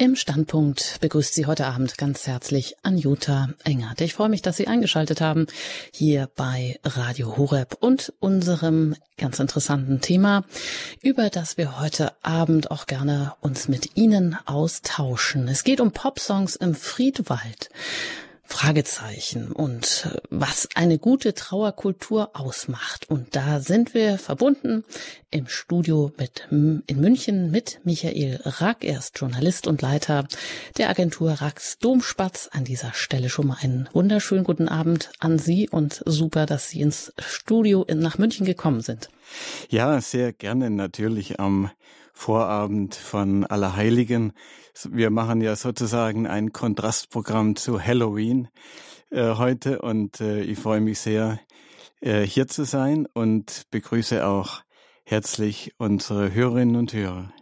Im Standpunkt begrüßt Sie heute Abend ganz herzlich Anjuta Engert. Ich freue mich, dass Sie eingeschaltet haben hier bei Radio Horeb und unserem ganz interessanten Thema, über das wir heute Abend auch gerne uns mit Ihnen austauschen. Es geht um Popsongs im Friedwald. Fragezeichen und äh, was eine gute Trauerkultur ausmacht. Und da sind wir verbunden im Studio mit in München mit Michael Rack. Er ist Journalist und Leiter der Agentur Racks Domspatz. An dieser Stelle schon mal einen wunderschönen guten Abend an Sie und super, dass Sie ins Studio nach München gekommen sind. Ja, sehr gerne natürlich am Vorabend von Allerheiligen. Wir machen ja sozusagen ein Kontrastprogramm zu Halloween äh, heute und äh, ich freue mich sehr, äh, hier zu sein und begrüße auch herzlich unsere Hörerinnen und Hörer.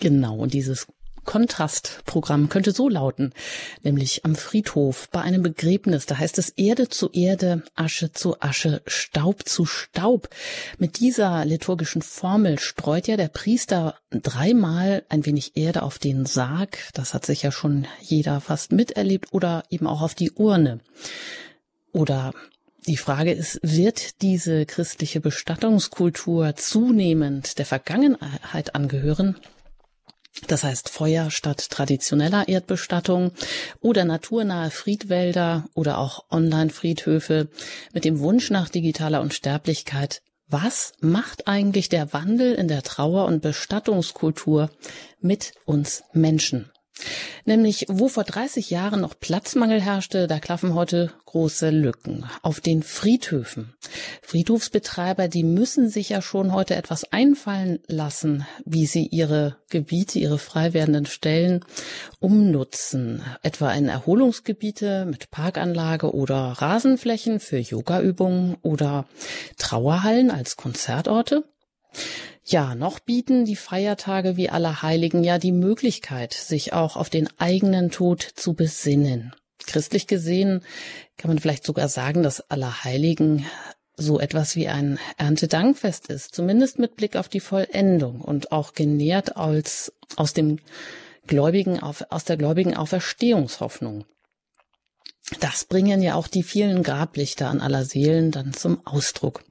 Genau, und dieses Kontrastprogramm könnte so lauten, nämlich am Friedhof bei einem Begräbnis, da heißt es Erde zu Erde, Asche zu Asche, Staub zu Staub. Mit dieser liturgischen Formel streut ja der Priester dreimal ein wenig Erde auf den Sarg, das hat sich ja schon jeder fast miterlebt, oder eben auch auf die Urne. Oder die Frage ist, wird diese christliche Bestattungskultur zunehmend der Vergangenheit angehören? Das heißt Feuer statt traditioneller Erdbestattung oder naturnahe Friedwälder oder auch Online-Friedhöfe mit dem Wunsch nach digitaler Unsterblichkeit. Was macht eigentlich der Wandel in der Trauer- und Bestattungskultur mit uns Menschen? Nämlich, wo vor 30 Jahren noch Platzmangel herrschte, da klaffen heute große Lücken. Auf den Friedhöfen. Friedhofsbetreiber, die müssen sich ja schon heute etwas einfallen lassen, wie sie ihre Gebiete, ihre frei werdenden Stellen umnutzen. Etwa in Erholungsgebiete mit Parkanlage oder Rasenflächen für Yogaübungen oder Trauerhallen als Konzertorte. Ja, noch bieten die Feiertage wie Allerheiligen ja die Möglichkeit, sich auch auf den eigenen Tod zu besinnen. Christlich gesehen kann man vielleicht sogar sagen, dass Allerheiligen so etwas wie ein Erntedankfest ist, zumindest mit Blick auf die Vollendung und auch genährt als aus dem Gläubigen aus der gläubigen Auferstehungshoffnung. Das bringen ja auch die vielen Grablichter an aller Seelen dann zum Ausdruck.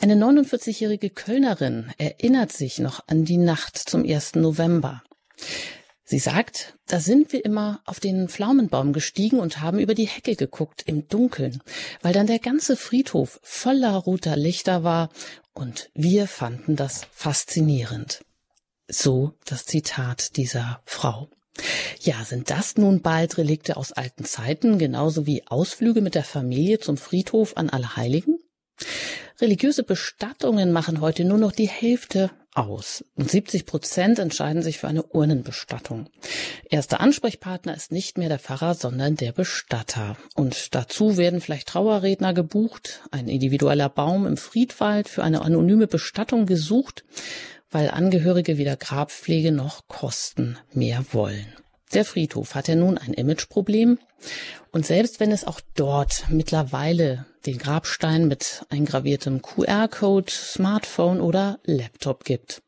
Eine 49-jährige Kölnerin erinnert sich noch an die Nacht zum 1. November. Sie sagt, da sind wir immer auf den Pflaumenbaum gestiegen und haben über die Hecke geguckt im Dunkeln, weil dann der ganze Friedhof voller roter Lichter war und wir fanden das faszinierend. So das Zitat dieser Frau. Ja, sind das nun bald Relikte aus alten Zeiten, genauso wie Ausflüge mit der Familie zum Friedhof an Allerheiligen? Religiöse Bestattungen machen heute nur noch die Hälfte aus. Und 70 Prozent entscheiden sich für eine Urnenbestattung. Erster Ansprechpartner ist nicht mehr der Pfarrer, sondern der Bestatter. Und dazu werden vielleicht Trauerredner gebucht, ein individueller Baum im Friedwald für eine anonyme Bestattung gesucht weil Angehörige weder Grabpflege noch Kosten mehr wollen. Der Friedhof hat ja nun ein Imageproblem. Und selbst wenn es auch dort mittlerweile den Grabstein mit eingraviertem QR-Code, Smartphone oder Laptop gibt.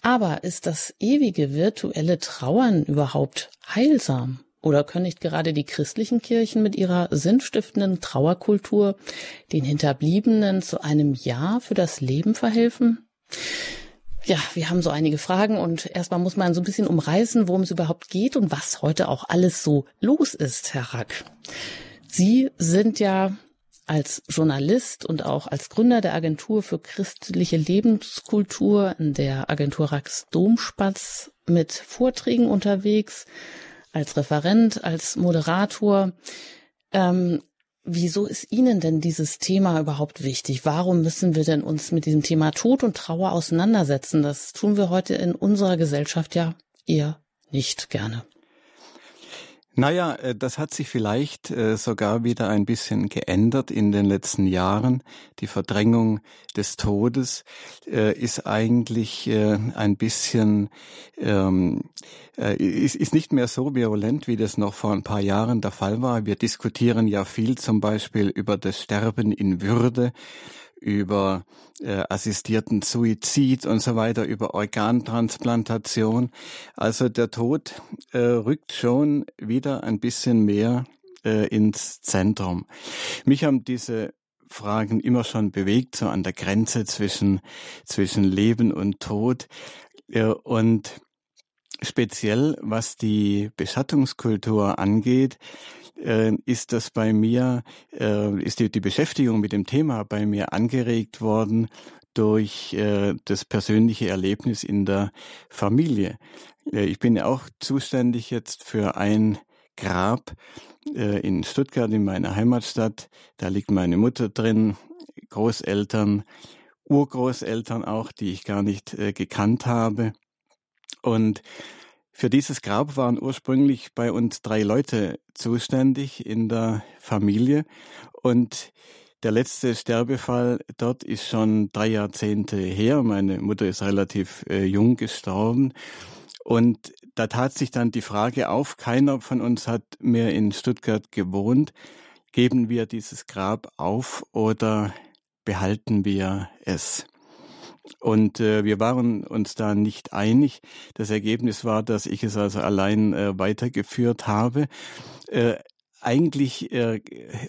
Aber ist das ewige virtuelle Trauern überhaupt heilsam? Oder können nicht gerade die christlichen Kirchen mit ihrer sinnstiftenden Trauerkultur den Hinterbliebenen zu einem Ja für das Leben verhelfen? Ja, wir haben so einige Fragen und erstmal muss man so ein bisschen umreißen, worum es überhaupt geht und was heute auch alles so los ist, Herr Rack. Sie sind ja als Journalist und auch als Gründer der Agentur für christliche Lebenskultur in der Agentur Rax Domspatz mit Vorträgen unterwegs, als Referent, als Moderator. Ähm, Wieso ist Ihnen denn dieses Thema überhaupt wichtig? Warum müssen wir denn uns mit diesem Thema Tod und Trauer auseinandersetzen? Das tun wir heute in unserer Gesellschaft ja eher nicht gerne. Naja, äh, das hat sich vielleicht äh, sogar wieder ein bisschen geändert in den letzten Jahren. Die Verdrängung des Todes äh, ist eigentlich ein bisschen, ähm, ist nicht mehr so virulent, wie das noch vor ein paar Jahren der Fall war. Wir diskutieren ja viel zum Beispiel über das Sterben in Würde über äh, assistierten Suizid und so weiter, über Organtransplantation. Also der Tod äh, rückt schon wieder ein bisschen mehr äh, ins Zentrum. Mich haben diese Fragen immer schon bewegt, so an der Grenze zwischen, zwischen Leben und Tod. Äh, und speziell was die Beschattungskultur angeht, äh, ist das bei mir, äh, ist die, die Beschäftigung mit dem Thema bei mir angeregt worden durch äh, das persönliche Erlebnis in der Familie. Äh, ich bin ja auch zuständig jetzt für ein Grab äh, in Stuttgart, in meiner Heimatstadt. Da liegt meine Mutter drin, Großeltern, Urgroßeltern auch, die ich gar nicht äh, gekannt habe. Und für dieses Grab waren ursprünglich bei uns drei Leute zuständig in der Familie und der letzte Sterbefall dort ist schon drei Jahrzehnte her. Meine Mutter ist relativ äh, jung gestorben und da tat sich dann die Frage auf, keiner von uns hat mehr in Stuttgart gewohnt. Geben wir dieses Grab auf oder behalten wir es? Und äh, wir waren uns da nicht einig. Das Ergebnis war, dass ich es also allein äh, weitergeführt habe. Äh, eigentlich äh,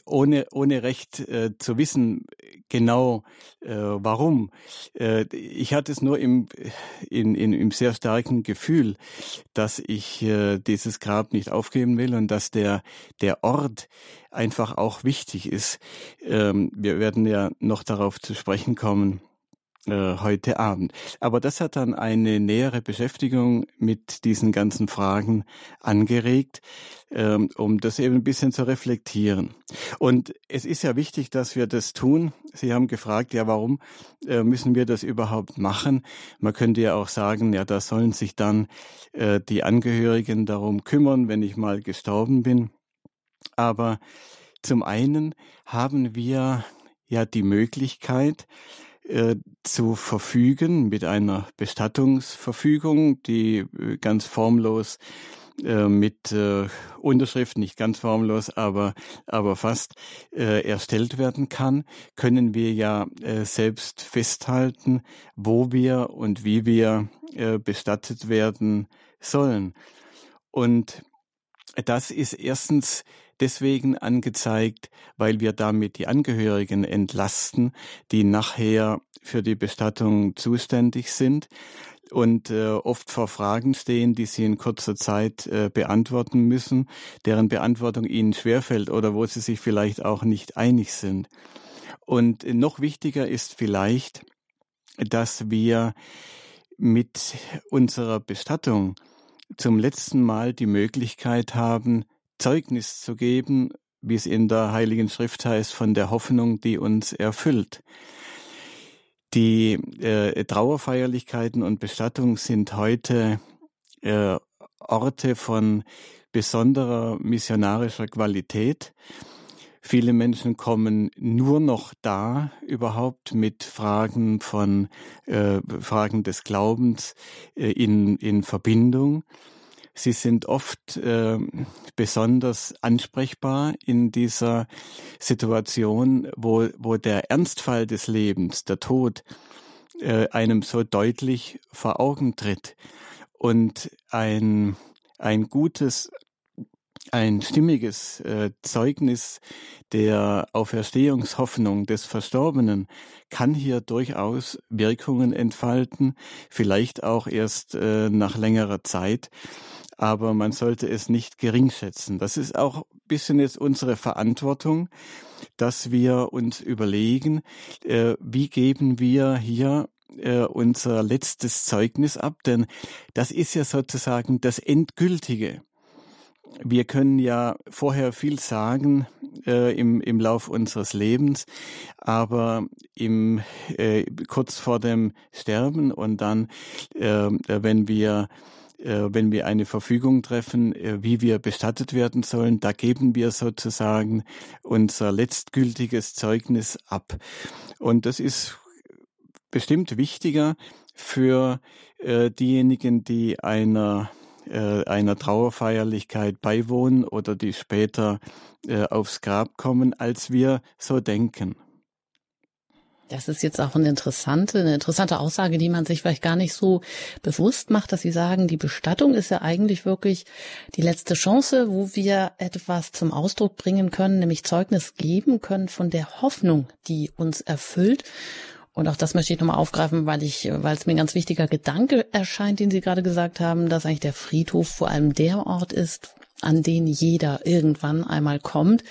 ohne, ohne recht äh, zu wissen, genau äh, warum. Äh, ich hatte es nur im, in, in, im sehr starken Gefühl, dass ich äh, dieses Grab nicht aufgeben will und dass der, der Ort einfach auch wichtig ist. Ähm, wir werden ja noch darauf zu sprechen kommen äh, heute Abend. Aber das hat dann eine nähere Beschäftigung mit diesen ganzen Fragen angeregt, ähm, um das eben ein bisschen zu reflektieren. Und es ist ja wichtig, dass wir das tun. Sie haben gefragt, ja, warum äh, müssen wir das überhaupt machen? Man könnte ja auch sagen, ja, da sollen sich dann äh, die Angehörigen darum kümmern, wenn ich mal gestorben bin. Aber zum einen haben wir ja die Möglichkeit, äh, zu verfügen mit einer Bestattungsverfügung, die äh, ganz formlos äh, mit äh, Unterschrift, nicht ganz formlos, aber, aber fast äh, erstellt werden kann, können wir ja äh, selbst festhalten, wo wir und wie wir äh, bestattet werden sollen. Und das ist erstens deswegen angezeigt, weil wir damit die Angehörigen entlasten, die nachher für die Bestattung zuständig sind und äh, oft vor Fragen stehen, die sie in kurzer Zeit äh, beantworten müssen, deren Beantwortung ihnen schwerfällt oder wo sie sich vielleicht auch nicht einig sind. Und noch wichtiger ist vielleicht, dass wir mit unserer Bestattung zum letzten Mal die Möglichkeit haben, Zeugnis zu geben, wie es in der Heiligen Schrift heißt, von der Hoffnung, die uns erfüllt. Die äh, Trauerfeierlichkeiten und Bestattung sind heute äh, Orte von besonderer missionarischer Qualität. Viele Menschen kommen nur noch da überhaupt mit Fragen von äh, Fragen des Glaubens äh, in, in Verbindung. Sie sind oft äh, besonders ansprechbar in dieser Situation, wo, wo der Ernstfall des Lebens, der Tod, äh, einem so deutlich vor Augen tritt. Und ein, ein gutes, ein stimmiges äh, Zeugnis der Auferstehungshoffnung des Verstorbenen kann hier durchaus Wirkungen entfalten, vielleicht auch erst äh, nach längerer Zeit aber man sollte es nicht geringschätzen. Das ist auch ein bisschen jetzt unsere Verantwortung, dass wir uns überlegen, äh, wie geben wir hier äh, unser letztes Zeugnis ab, denn das ist ja sozusagen das Endgültige. Wir können ja vorher viel sagen äh, im, im Lauf unseres Lebens, aber im, äh, kurz vor dem Sterben und dann, äh, wenn wir wenn wir eine Verfügung treffen, äh, wie wir bestattet werden sollen, da geben wir sozusagen unser letztgültiges Zeugnis ab. Und das ist bestimmt wichtiger für äh, diejenigen, die einer einer Trauerfeierlichkeit beiwohnen oder die später aufs Grab kommen, als wir so denken. Das ist jetzt auch eine interessante, eine interessante Aussage, die man sich vielleicht gar nicht so bewusst macht, dass Sie sagen, die Bestattung ist ja eigentlich wirklich die letzte Chance, wo wir etwas zum Ausdruck bringen können, nämlich Zeugnis geben können von der Hoffnung, die uns erfüllt. Und auch das möchte ich nochmal aufgreifen, weil ich, weil es mir ein ganz wichtiger Gedanke erscheint, den Sie gerade gesagt haben, dass eigentlich der Friedhof vor allem der Ort ist, an den jeder irgendwann einmal kommt.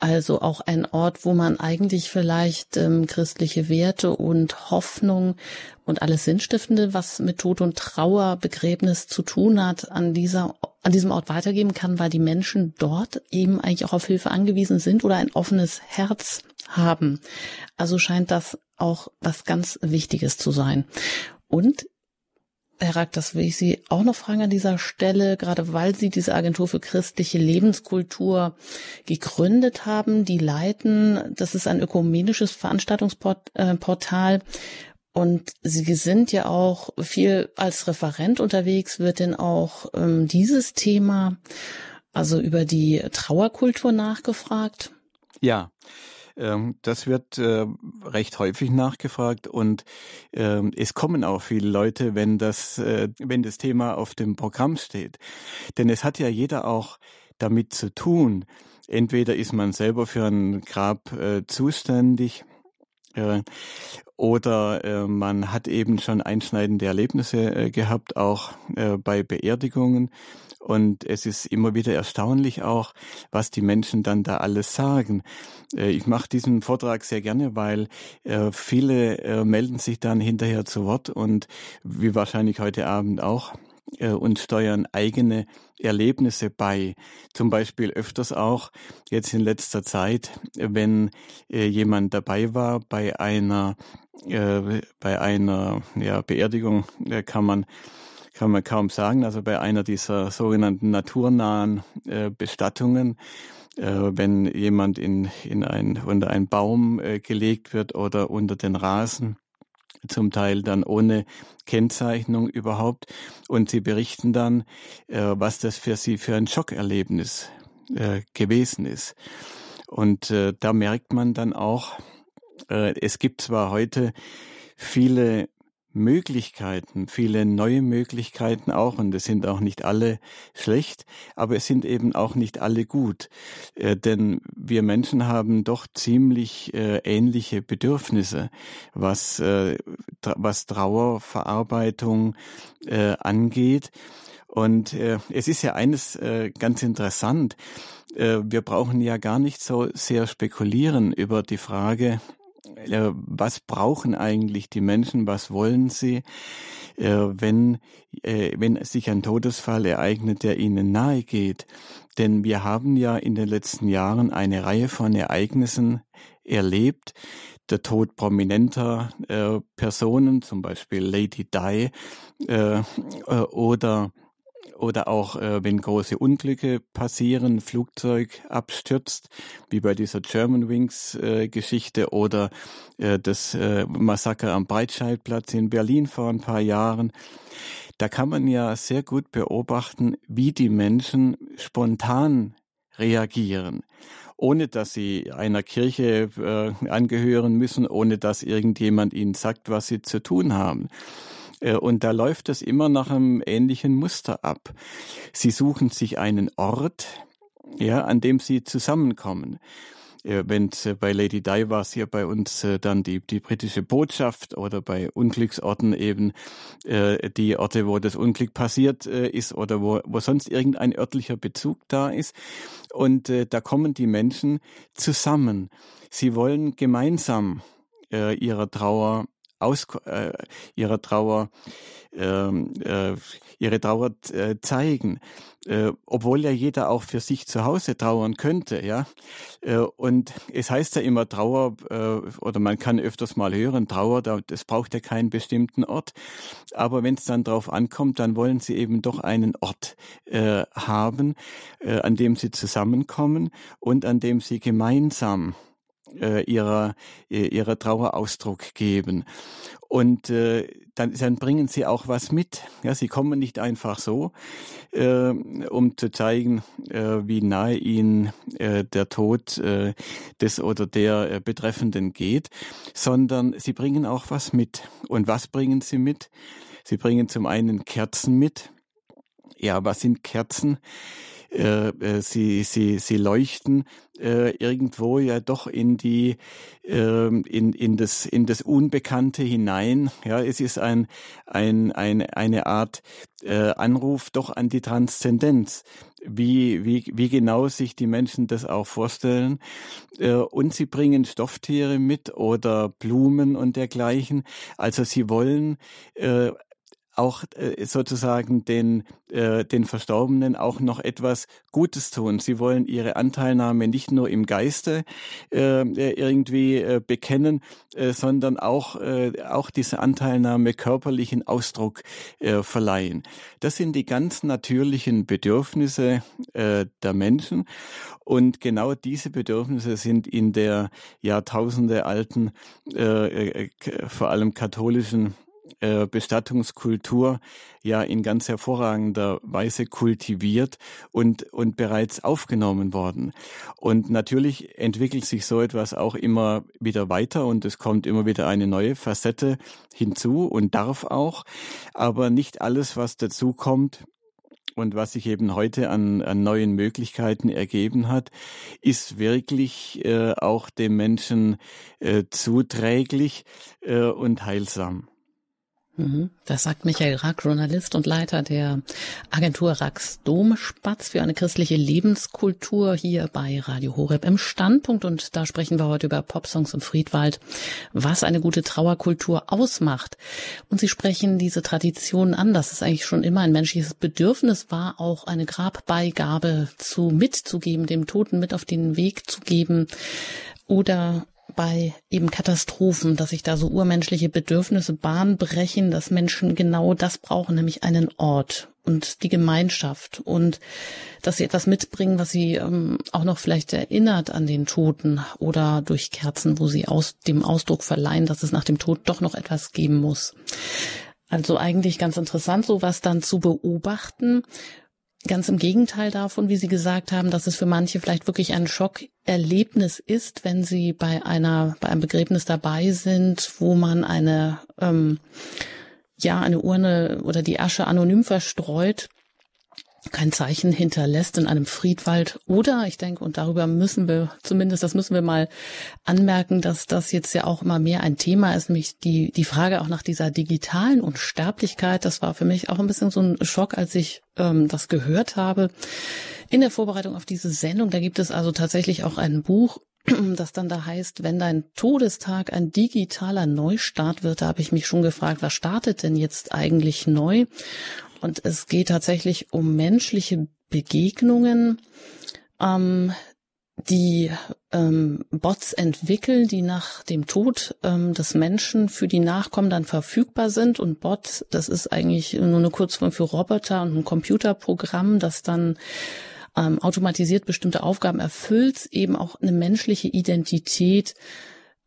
Also auch ein Ort, wo man eigentlich vielleicht ähm, christliche Werte und Hoffnung und alles Sinnstiftende, was mit Tod und Trauer, Begräbnis zu tun hat, an dieser, an diesem Ort weitergeben kann, weil die Menschen dort eben eigentlich auch auf Hilfe angewiesen sind oder ein offenes Herz haben. Also scheint das auch was ganz Wichtiges zu sein. Und Herr Rack, das will ich Sie auch noch fragen an dieser Stelle, gerade weil Sie diese Agentur für christliche Lebenskultur gegründet haben, die leiten. Das ist ein ökumenisches Veranstaltungsportal. Und Sie sind ja auch viel als Referent unterwegs. Wird denn auch ähm, dieses Thema, also über die Trauerkultur nachgefragt? Ja, das wird äh, recht häufig nachgefragt und ähm, es kommen auch viele Leute, wenn das, äh, wenn das Thema auf dem Programm steht. Denn es hat ja jeder auch damit zu tun. Entweder ist man selber für ein Grab äh, zuständig oder man hat eben schon einschneidende Erlebnisse gehabt, auch bei Beerdigungen. Und es ist immer wieder erstaunlich auch, was die Menschen dann da alles sagen. Äh, ich mache diesen Vortrag sehr gerne, weil äh, viele äh, melden sich dann hinterher zu Wort und wie wahrscheinlich heute Abend auch und steuern eigene Erlebnisse bei. Zum Beispiel öfters auch jetzt in letzter Zeit, wenn jemand dabei war bei einer bei einer ja, Beerdigung, kann man kann man kaum sagen. Also bei einer dieser sogenannten naturnahen äh, Bestattungen, äh, wenn jemand in, in ein, unter einen Baum äh, gelegt wird oder unter den Rasen, zum Teil dann ohne Kennzeichnung überhaupt. Und sie berichten dann, äh, was das für sie für ein Schockerlebnis äh, gewesen ist. Und äh, da merkt man dann auch, es gibt zwar heute viele Möglichkeiten, viele neue Möglichkeiten auch, und es sind auch nicht alle schlecht, aber es sind eben auch nicht alle gut. Äh, denn wir Menschen haben doch ziemlich äh, ähnliche Bedürfnisse, was, äh, was Trauerverarbeitung äh, angeht. Und äh, es ist ja eines äh, ganz interessant. wir brauchen ja gar nicht so sehr spekulieren über die Frage, was brauchen eigentlich die Menschen, was wollen sie, äh, wenn, äh, wenn sich ein Todesfall ereignet, der ihnen nahe geht. Denn wir haben ja in den letzten Jahren eine Reihe von Ereignissen erlebt, der Tod prominenter äh, Personen, zum Beispiel Lady Di, äh, oder oder auch äh, wenn große Unglücke passieren, Flugzeug abstürzt, wie bei dieser Germanwings äh, Geschichte oder äh, das äh, Massaker am Breitscheidplatz in Berlin vor ein paar Jahren. Da kann man ja sehr gut beobachten, wie die Menschen spontan reagieren ohne dass sie einer Kirche äh, angehören müssen, ohne dass irgendjemand ihnen sagt, was sie zu tun haben. Äh, und da läuft es immer nach einem ähnlichen Muster ab. Sie suchen sich einen Ort, ja, an dem sie zusammenkommen. Äh, Wenn äh, bei Lady Di war es hier bei uns dann die, die britische Botschaft oder bei Unglücksorten eben äh, die Orte, wo das Unglück passiert äh, ist oder wo, wo sonst irgendein örtlicher Bezug da ist. Und äh, da kommen die Menschen zusammen. Sie wollen gemeinsam äh, ihrer Trauer aus, äh, ihrer Trauer, ähm, äh, ihre Trauer äh, zeigen, äh, obwohl ja jeder auch für sich zu Hause trauern könnte, ja. Äh, und es heißt ja immer Trauer, äh, oder man kann öfters mal hören, Trauer, das braucht ja keinen bestimmten Ort. Aber wenn es dann drauf ankommt, dann wollen sie eben doch einen Ort äh, haben, äh, an dem sie zusammenkommen und an dem sie gemeinsam äh, ihrer, äh, ihrer Trauer Ausdruck geben. Und äh, dann, dann bringen sie auch was mit. Ja, sie kommen nicht einfach so, äh, um zu zeigen, äh, wie nahe ihnen äh, der Tod äh, des oder der äh, Betreffenden geht, sondern sie bringen auch was mit. Und was bringen sie mit? Sie bringen zum einen Kerzen mit. Ja, was sind Kerzen? Äh, äh, sie, sie, sie leuchten äh, irgendwo ja doch in die äh, in, in, das, in das Unbekannte hinein. Ja, es ist ein, ein, ein, eine Art äh, Anruf doch an die Transzendenz. Wie, wie, wie genau sich die Menschen das auch vorstellen. Äh, und sie bringen Stofftiere mit oder Blumen und dergleichen. Also sie wollen äh, auch äh, sozusagen den, äh, den Verstorbenen auch noch etwas Gutes tun. Sie wollen ihre Anteilnahme nicht nur im Geiste äh, irgendwie äh, bekennen, äh, sondern auch, äh, auch diese Anteilnahme körperlichen Ausdruck äh, verleihen. Das sind die ganz natürlichen Bedürfnisse äh, der Menschen. Und genau diese Bedürfnisse sind in der Jahrtausende alten, äh, äh, vor allem katholischen äh, Bestattungskultur ja in ganz hervorragender Weise kultiviert und, und bereits aufgenommen worden. Und natürlich entwickelt sich so etwas auch immer wieder weiter und es kommt immer wieder eine neue Facette hinzu und darf auch. Aber nicht alles, was dazu kommt, und was sich eben heute an, an neuen Möglichkeiten ergeben hat, ist wirklich äh, auch dem Menschen äh, zuträglich äh, und heilsam. Mhm. Das sagt Michael Rack, Journalist und Leiter der Agentur Racks Domspatz für eine christliche Lebenskultur hier bei Radio Horeb im Standpunkt. Und da sprechen wir heute über Popsongs im Friedwald, was eine gute Trauerkultur ausmacht. Und Sie sprechen diese Tradition an, dass es eigentlich schon immer ein menschliches Bedürfnis war, auch eine Grabbeigabe zu mitzugeben, dem Toten mit auf den Weg zu geben oder bei eben Katastrophen, dass sich da so urmenschliche Bedürfnisse Bahn brechen, dass Menschen genau das brauchen, nämlich einen Ort und die Gemeinschaft und dass sie etwas mitbringen, was sie ähm, auch noch vielleicht erinnert an den Toten oder durch Kerzen, wo sie aus dem Ausdruck verleihen, dass es nach dem Tod doch noch etwas geben muss. Also eigentlich ganz interessant, sowas dann zu beobachten. Ganz im Gegenteil davon, wie Sie gesagt haben, dass es für manche vielleicht wirklich ein Schockerlebnis ist, wenn sie bei einer, bei einem Begräbnis dabei sind, wo man eine, ähm, ja, eine Urne oder die Asche anonym verstreut kein Zeichen hinterlässt in einem Friedwald. Oder ich denke, und darüber müssen wir, zumindest das müssen wir mal anmerken, dass das jetzt ja auch immer mehr ein Thema ist, nämlich die, die Frage auch nach dieser digitalen Unsterblichkeit. Das war für mich auch ein bisschen so ein Schock, als ich ähm, das gehört habe. In der Vorbereitung auf diese Sendung, da gibt es also tatsächlich auch ein Buch, das dann da heißt, wenn dein Todestag ein digitaler Neustart wird, da habe ich mich schon gefragt, was startet denn jetzt eigentlich neu? Und es geht tatsächlich um menschliche Begegnungen, ähm, die ähm, Bots entwickeln, die nach dem Tod ähm, des Menschen für die Nachkommen dann verfügbar sind. Und Bot, das ist eigentlich nur eine Kurzform für Roboter und ein Computerprogramm, das dann ähm, automatisiert bestimmte Aufgaben erfüllt, eben auch eine menschliche Identität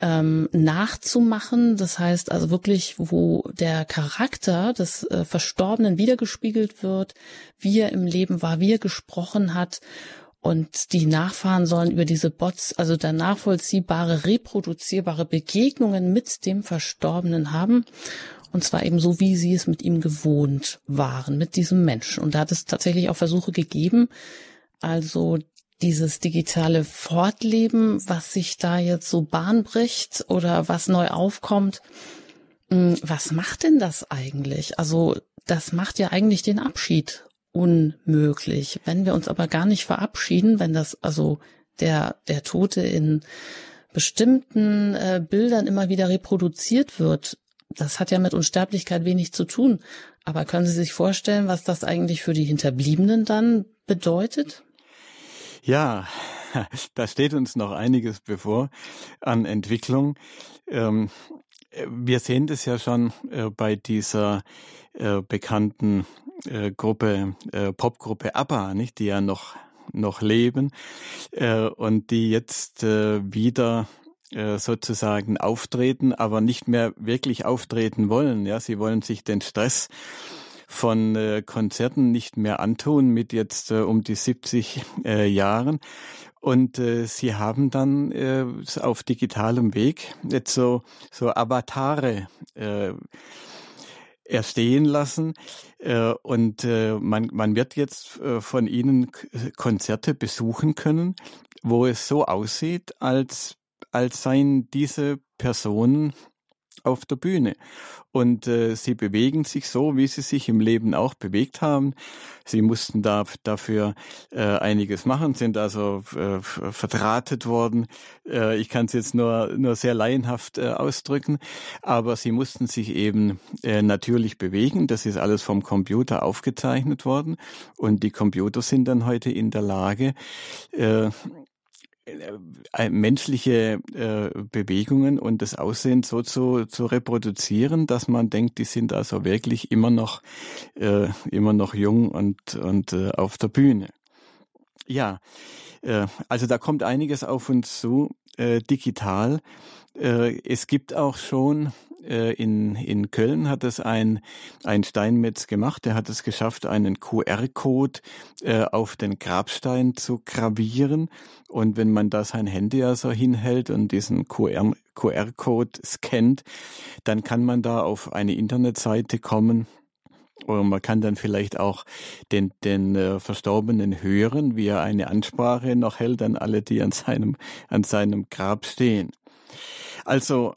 ähm, nachzumachen. Das heißt also wirklich, wo der Charakter des äh, Verstorbenen wiedergespiegelt wird, wie er im Leben war, wie er gesprochen hat. Und die Nachfahren sollen über diese Bots, also dann nachvollziehbare, reproduzierbare Begegnungen mit dem Verstorbenen haben. Und zwar eben so, wie sie es mit ihm gewohnt waren, mit diesem Menschen. Und da hat es tatsächlich auch Versuche gegeben, also dieses digitale Fortleben, was sich da jetzt so Bahn bricht oder was neu aufkommt, hm, was macht denn das eigentlich? Also das macht ja eigentlich den Abschied unmöglich. Wenn wir uns aber gar nicht verabschieden, wenn das also der der Tote in bestimmten äh, Bildern immer wieder reproduziert wird, das hat ja mit Unsterblichkeit wenig zu tun. Aber können Sie sich vorstellen, was das eigentlich für die Hinterbliebenen dann bedeutet? Ja, da steht uns noch einiges bevor an Entwicklung. Ähm, wir sehen das ja schon äh, bei dieser äh, bekannten äh, Gruppe, Popgruppe ABBA, nicht, die ja noch noch leben und die jetzt wieder äh, sozusagen auftreten, aber nicht mehr wirklich auftreten wollen. Ja, sie wollen sich den Stress von äh, Konzerten nicht mehr antun mit jetzt äh, um die 70 äh, Jahren. Und äh, sie haben dann äh, auf digitalem Weg jetzt so, so Avatare äh, erstehen lassen. Äh, und äh, man, man wird jetzt äh, von ihnen Konzerte besuchen können, wo es so aussieht, als, als seien diese Personen auf der Bühne. Und äh, sie bewegen sich so, wie sie sich im Leben auch bewegt haben. Sie mussten da dafür äh, einiges machen, sind also äh, verdrahtet worden. Äh, ich kann es jetzt nur, nur sehr laienhaft äh, ausdrücken, aber sie mussten sich eben äh, natürlich bewegen. Das ist alles vom Computer aufgezeichnet worden. Und die Computer sind dann heute in der Lage, äh, menschliche äh, Bewegungen und das Aussehen so zu, zu reproduzieren, dass man denkt, die sind also wirklich immer noch äh, immer noch jung und und äh, auf der Bühne. Ja, äh, also da kommt einiges auf uns zu äh, digital. Äh, es gibt auch schon äh, in, in Köln hat es ein, ein Steinmetz gemacht. Der hat es geschafft, einen QR-Code äh, auf den Grabstein zu gravieren. Und wenn man da sein Handy also hinhält und diesen QR, QR-Code scannt, dann kann man da auf eine Internetseite kommen, oder man kann dann vielleicht auch den, den äh, Verstorbenen hören, wie er eine Ansprache noch hält an alle, die an seinem, an seinem Grab stehen. Also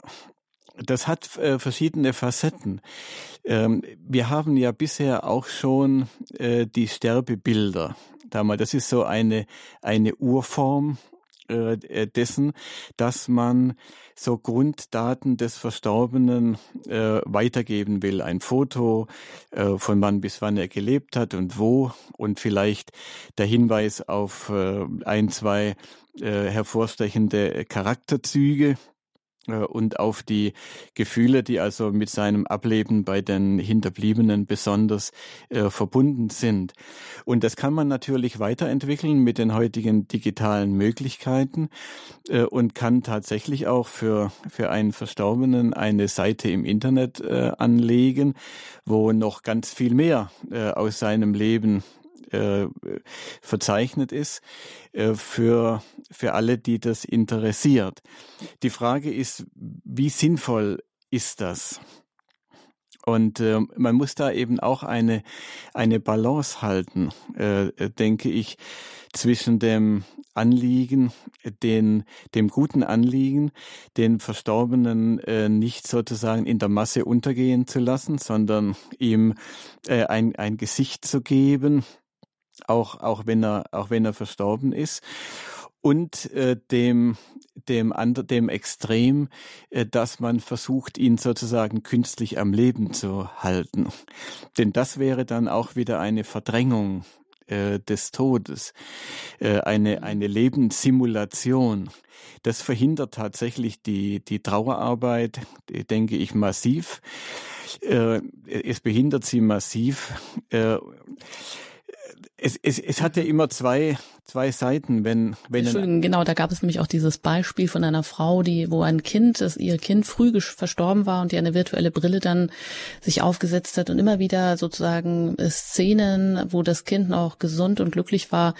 das hat äh, verschiedene Facetten. Ähm, wir haben ja bisher auch schon äh, die Sterbebilder. Das ist so eine, eine Urform äh, dessen, dass man so Grunddaten des Verstorbenen äh, weitergeben will. Ein Foto, äh, von wann bis wann er gelebt hat und wo und vielleicht der Hinweis auf äh, ein, zwei äh, hervorstechende Charakterzüge und auf die Gefühle, die also mit seinem Ableben bei den Hinterbliebenen besonders äh, verbunden sind. Und das kann man natürlich weiterentwickeln mit den heutigen digitalen Möglichkeiten äh, und kann tatsächlich auch für, für einen Verstorbenen eine Seite im Internet äh, anlegen, wo noch ganz viel mehr äh, aus seinem Leben äh, verzeichnet ist äh, für, für alle, die das interessiert. Die Frage ist, wie sinnvoll ist das? Und äh, man muss da eben auch eine, eine Balance halten, äh, denke ich, zwischen dem Anliegen, den, dem guten Anliegen, den Verstorbenen äh, nicht sozusagen in der Masse untergehen zu lassen, sondern ihm äh, ein, ein Gesicht zu geben, auch, auch wenn er, auch wenn er verstorben ist. Und äh, dem, dem, ander, dem Extrem, äh, dass man versucht, ihn sozusagen künstlich am Leben zu halten. Denn das wäre dann auch wieder eine Verdrängung äh, des Todes, äh, eine, eine Lebenssimulation. Das verhindert tatsächlich die, die Trauerarbeit, denke ich, massiv. Äh, es behindert sie massiv. Es, es, es hat ja immer zwei zwei Seiten, wenn wenn Entschuldigung, genau, da gab es nämlich auch dieses Beispiel von einer Frau, die wo ein Kind, das ihr Kind früh verstorben war und die eine virtuelle Brille dann sich aufgesetzt hat und immer wieder sozusagen äh, Szenen, wo das Kind noch gesund und glücklich war,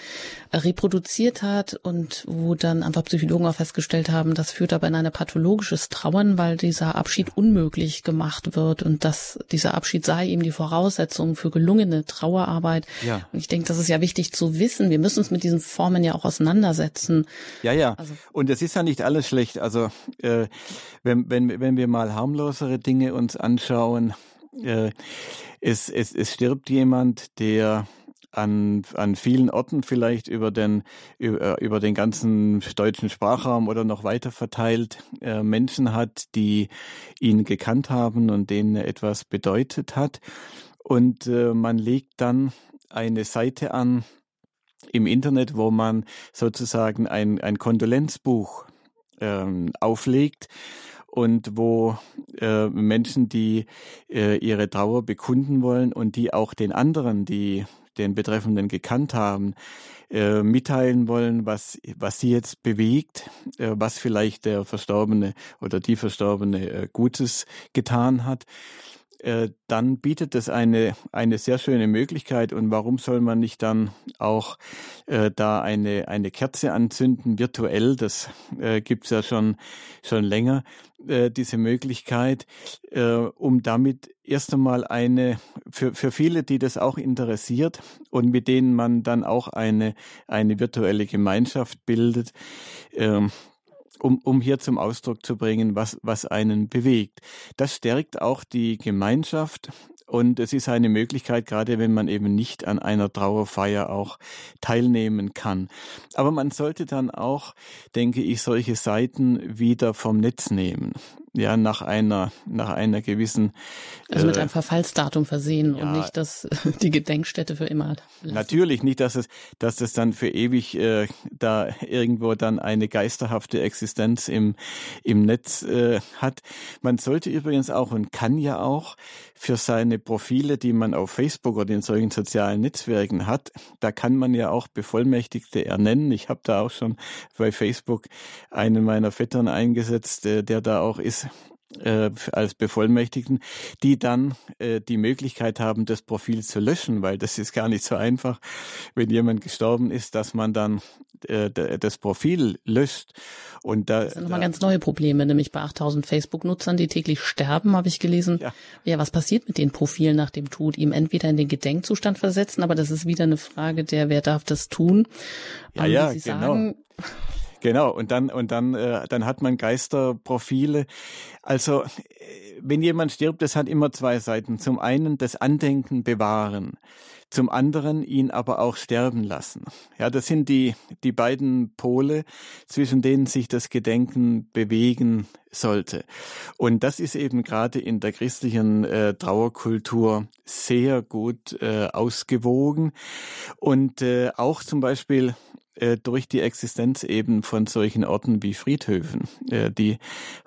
äh, reproduziert hat und wo dann einfach Psychologen auch festgestellt haben, das führt aber in eine pathologisches Trauern, weil dieser Abschied unmöglich gemacht wird und dass dieser Abschied sei eben die Voraussetzung für gelungene Trauerarbeit. Ja. Und ich denke, das ist ja wichtig zu wissen. Wir müssen uns mit diesen diesen Formen ja auch auseinandersetzen. Ja, ja. Also. Und es ist ja nicht alles schlecht. Also äh, wenn, wenn, wenn wir mal harmlosere Dinge uns anschauen, äh, es, es, es stirbt jemand, der an, an vielen Orten vielleicht über den, über, über den ganzen deutschen Sprachraum oder noch weiter verteilt äh, Menschen hat, die ihn gekannt haben und denen er etwas bedeutet hat. Und äh, man legt dann eine Seite an, im Internet, wo man sozusagen ein, ein Kondolenzbuch ähm, auflegt und wo äh, Menschen, die äh, ihre Trauer bekunden wollen und die auch den anderen, die den Betreffenden gekannt haben, äh, mitteilen wollen, was, was sie jetzt bewegt, äh, was vielleicht der Verstorbene oder die Verstorbene äh, Gutes getan hat. Äh, dann bietet es eine, eine sehr schöne Möglichkeit. Und warum soll man nicht dann auch äh, da eine, eine Kerze anzünden, virtuell? Das äh, gibt's ja schon, schon länger, äh, diese Möglichkeit, äh, um damit erst einmal eine, für, für viele, die das auch interessiert und mit denen man dann auch eine, eine virtuelle Gemeinschaft bildet, äh, um, um hier zum Ausdruck zu bringen, was, was einen bewegt. Das stärkt auch die Gemeinschaft und es ist eine Möglichkeit, gerade wenn man eben nicht an einer Trauerfeier auch teilnehmen kann. Aber man sollte dann auch, denke ich, solche Seiten wieder vom Netz nehmen ja nach einer nach einer gewissen also mit äh, einem Verfallsdatum versehen ja, und nicht dass die Gedenkstätte für immer lassen. natürlich nicht dass es dass es dann für ewig äh, da irgendwo dann eine geisterhafte Existenz im im Netz äh, hat. Man sollte übrigens auch und kann ja auch für seine Profile die man auf Facebook oder in solchen sozialen Netzwerken hat da kann man ja auch Bevollmächtigte ernennen. Ich habe da auch schon bei Facebook einen meiner Vettern eingesetzt äh, der da auch ist äh, als Bevollmächtigten, die dann äh, die Möglichkeit haben, das Profil zu löschen, weil das ist gar nicht so einfach, wenn jemand gestorben ist, dass man dann äh, das Profil löscht. Und da, das sind nochmal ganz neue Probleme, nämlich bei 8000 Facebook-Nutzern, die täglich sterben, habe ich gelesen. Ja. ja, was passiert mit den Profilen nach dem Tod? Ihm entweder in den Gedenkzustand versetzen, aber das ist wieder eine Frage der, wer darf das tun? Ja, ja, genau. Sagen, Genau, und dann, und dann, äh, dann hat man Geisterprofile. Also, wenn jemand stirbt, das hat immer zwei Seiten. Zum einen das Andenken bewahren, zum anderen ihn aber auch sterben lassen. Ja, das sind die, die beiden Pole, zwischen denen sich das Gedenken bewegen sollte. Und das ist eben gerade in der christlichen äh, Trauerkultur sehr gut äh, ausgewogen. Und äh, auch zum Beispiel äh, durch die Existenz eben von solchen Orten wie Friedhöfen, äh, die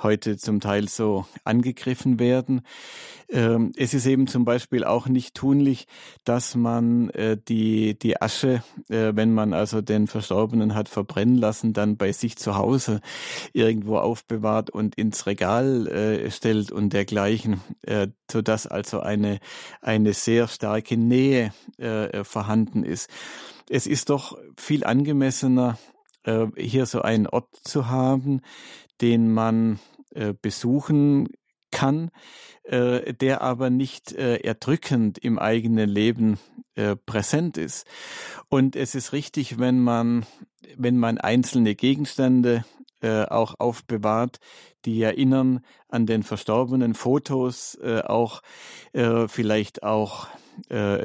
heute zum Teil so angegriffen werden. Ähm, es ist eben zum Beispiel auch nicht tunlich, dass man äh, die, die Asche, wenn man also den Verstorbenen hat verbrennen lassen, dann bei sich zu Hause irgendwo aufbewahrt und ins Regal stellt und dergleichen, so dass also eine, eine sehr starke Nähe vorhanden ist es ist doch viel angemessener, äh, hier so einen Ort zu haben, den man äh, besuchen kann, äh, der aber nicht erdrückend im eigenen Leben präsent ist. Und es ist richtig, wenn man, wenn man einzelne Gegenstände auch aufbewahrt, die erinnern an den verstorbenen Fotos, auch vielleicht auch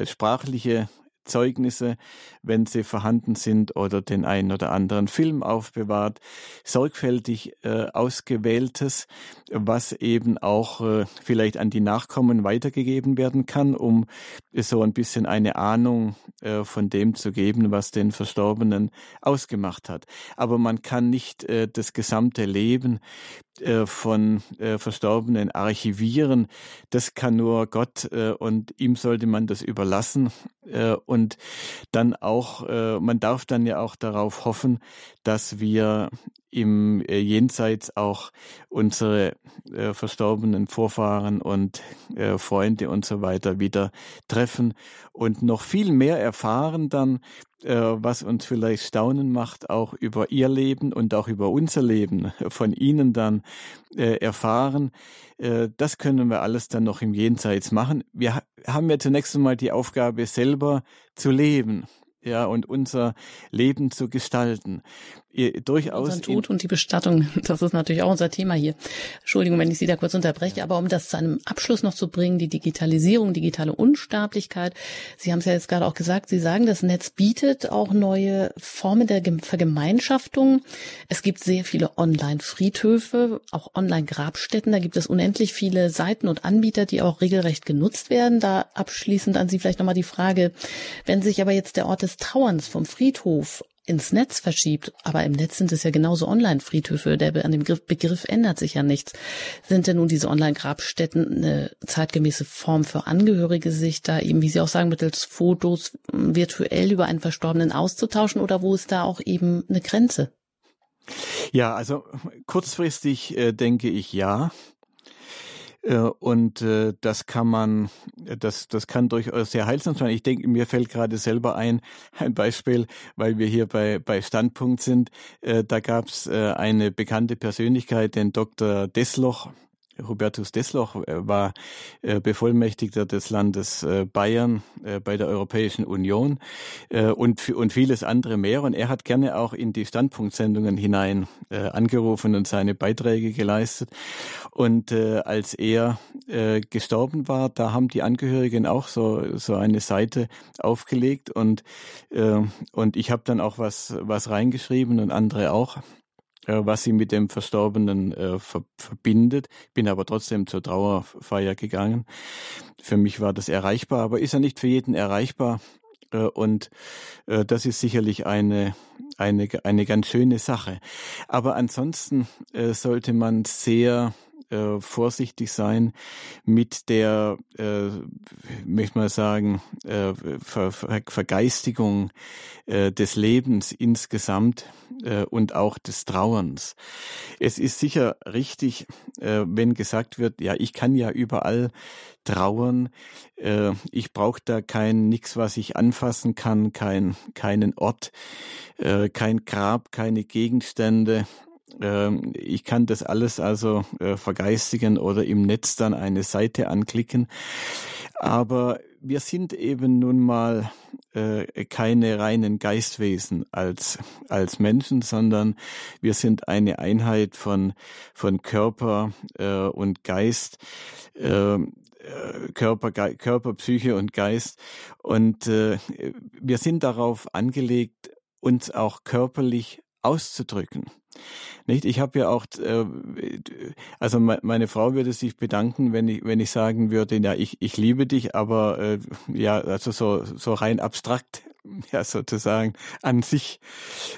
sprachliche Zeugnisse, wenn sie vorhanden sind, oder den einen oder anderen Film aufbewahrt, sorgfältig äh, ausgewähltes, was eben auch äh, vielleicht an die Nachkommen weitergegeben werden kann, um so ein bisschen eine Ahnung äh, von dem zu geben, was den Verstorbenen ausgemacht hat. Aber man kann nicht äh, das gesamte Leben von äh, Verstorbenen archivieren. Das kann nur Gott äh, und ihm sollte man das überlassen. Äh, und dann auch, äh, man darf dann ja auch darauf hoffen, dass wir im äh, Jenseits auch unsere äh, verstorbenen Vorfahren und äh, Freunde und so weiter wieder treffen und noch viel mehr erfahren dann, äh, was uns vielleicht staunen macht, auch über ihr Leben und auch über unser Leben von ihnen dann äh, erfahren. Äh, das können wir alles dann noch im Jenseits machen. Wir haben ja zunächst einmal die Aufgabe, selber zu leben ja, und unser Leben zu gestalten. Durchaus. Unseren Tod und die Bestattung, das ist natürlich auch unser Thema hier. Entschuldigung, wenn ich Sie da kurz unterbreche, aber um das zu einem Abschluss noch zu bringen, die Digitalisierung, digitale Unsterblichkeit. Sie haben es ja jetzt gerade auch gesagt, Sie sagen, das Netz bietet auch neue Formen der Vergemeinschaftung. Es gibt sehr viele Online-Friedhöfe, auch Online-Grabstätten. Da gibt es unendlich viele Seiten und Anbieter, die auch regelrecht genutzt werden. Da abschließend an Sie vielleicht nochmal die Frage, wenn sich aber jetzt der Ort des Trauerns vom Friedhof ins Netz verschiebt, aber im Netz sind es ja genauso Online-Friedhöfe, der an dem Begriff ändert sich ja nichts. Sind denn nun diese Online-Grabstätten eine zeitgemäße Form für Angehörige, sich da eben, wie Sie auch sagen, mittels Fotos virtuell über einen Verstorbenen auszutauschen oder wo ist da auch eben eine Grenze? Ja, also kurzfristig äh, denke ich ja. Äh, und äh, das kann man, das, das kann durchaus sehr heilsam sein. Ich denke, mir fällt gerade selber ein, ein Beispiel, weil wir hier bei, bei Standpunkt sind. Äh, da gab es eine bekannte Persönlichkeit, den Dr. Desloch, Hubertus Desloch äh, war äh, Bevollmächtigter des Landes äh, Bayern bei der Europäischen Union und, vieles andere mehr. Und er hat gerne auch in die Standpunktsendungen hinein angerufen und seine Beiträge geleistet. Und als er gestorben war, da haben die Angehörigen auch so, so eine Seite aufgelegt und, und ich habe dann auch was, was reingeschrieben und andere auch. Äh, was sie mit dem Verstorbenen äh, ver verbindet. Bin aber trotzdem zur Trauerfeier gegangen. Für mich war das erreichbar, aber ist ja nicht für jeden erreichbar. Äh, und äh, das ist sicherlich eine, eine, eine ganz schöne Sache. Aber ansonsten äh, sollte man sehr äh, vorsichtig sein mit der, äh, möchte mal sagen, äh, Ver Ver Vergeistigung äh, des Lebens insgesamt äh, und auch des Trauerns. Es ist sicher richtig, äh, wenn gesagt wird, ja, ich kann ja überall trauern. Äh, ich brauche da kein nix, was ich anfassen kann, kein keinen Ort, äh, kein Grab, keine Gegenstände, ähm, ich kann das alles also äh, vergeistigen oder im Netz dann eine Seite anklicken. Aber wir sind eben nun mal äh, keine reinen Geistwesen als, als Menschen, sondern wir sind eine Einheit von, von Körper äh, und Geist. Ähm, äh, Körper, Ge Körper, Psyche und Geist. Und wir sind darauf angelegt, uns auch körperlich auszudrücken. Nicht? Ich habe ja auch, äh, also meine Frau würde sich bedanken, wenn ich, wenn ich sagen würde, ja, ich, ich liebe dich, aber äh, ja, also so, so rein abstrakt, ja, sozusagen an sich,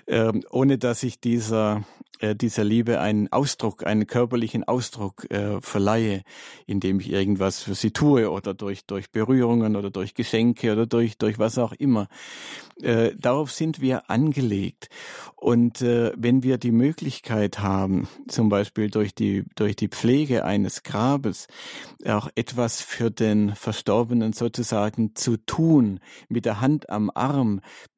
äh, ohne dass ich dieser äh, dieser Liebe einen Ausdruck, einen körperlichen Ausdruck äh, verleihe, indem ich irgendwas für sie tue oder durch, durch Berührungen oder durch Geschenke oder durch, durch was auch immer. Äh, darauf sind wir angelegt. Und äh, wenn wir die Möglichkeit haben, zum Beispiel durch die, durch die Pflege eines Grabes, auch etwas für den Verstorbenen sozusagen zu tun, mit der Hand am Arm,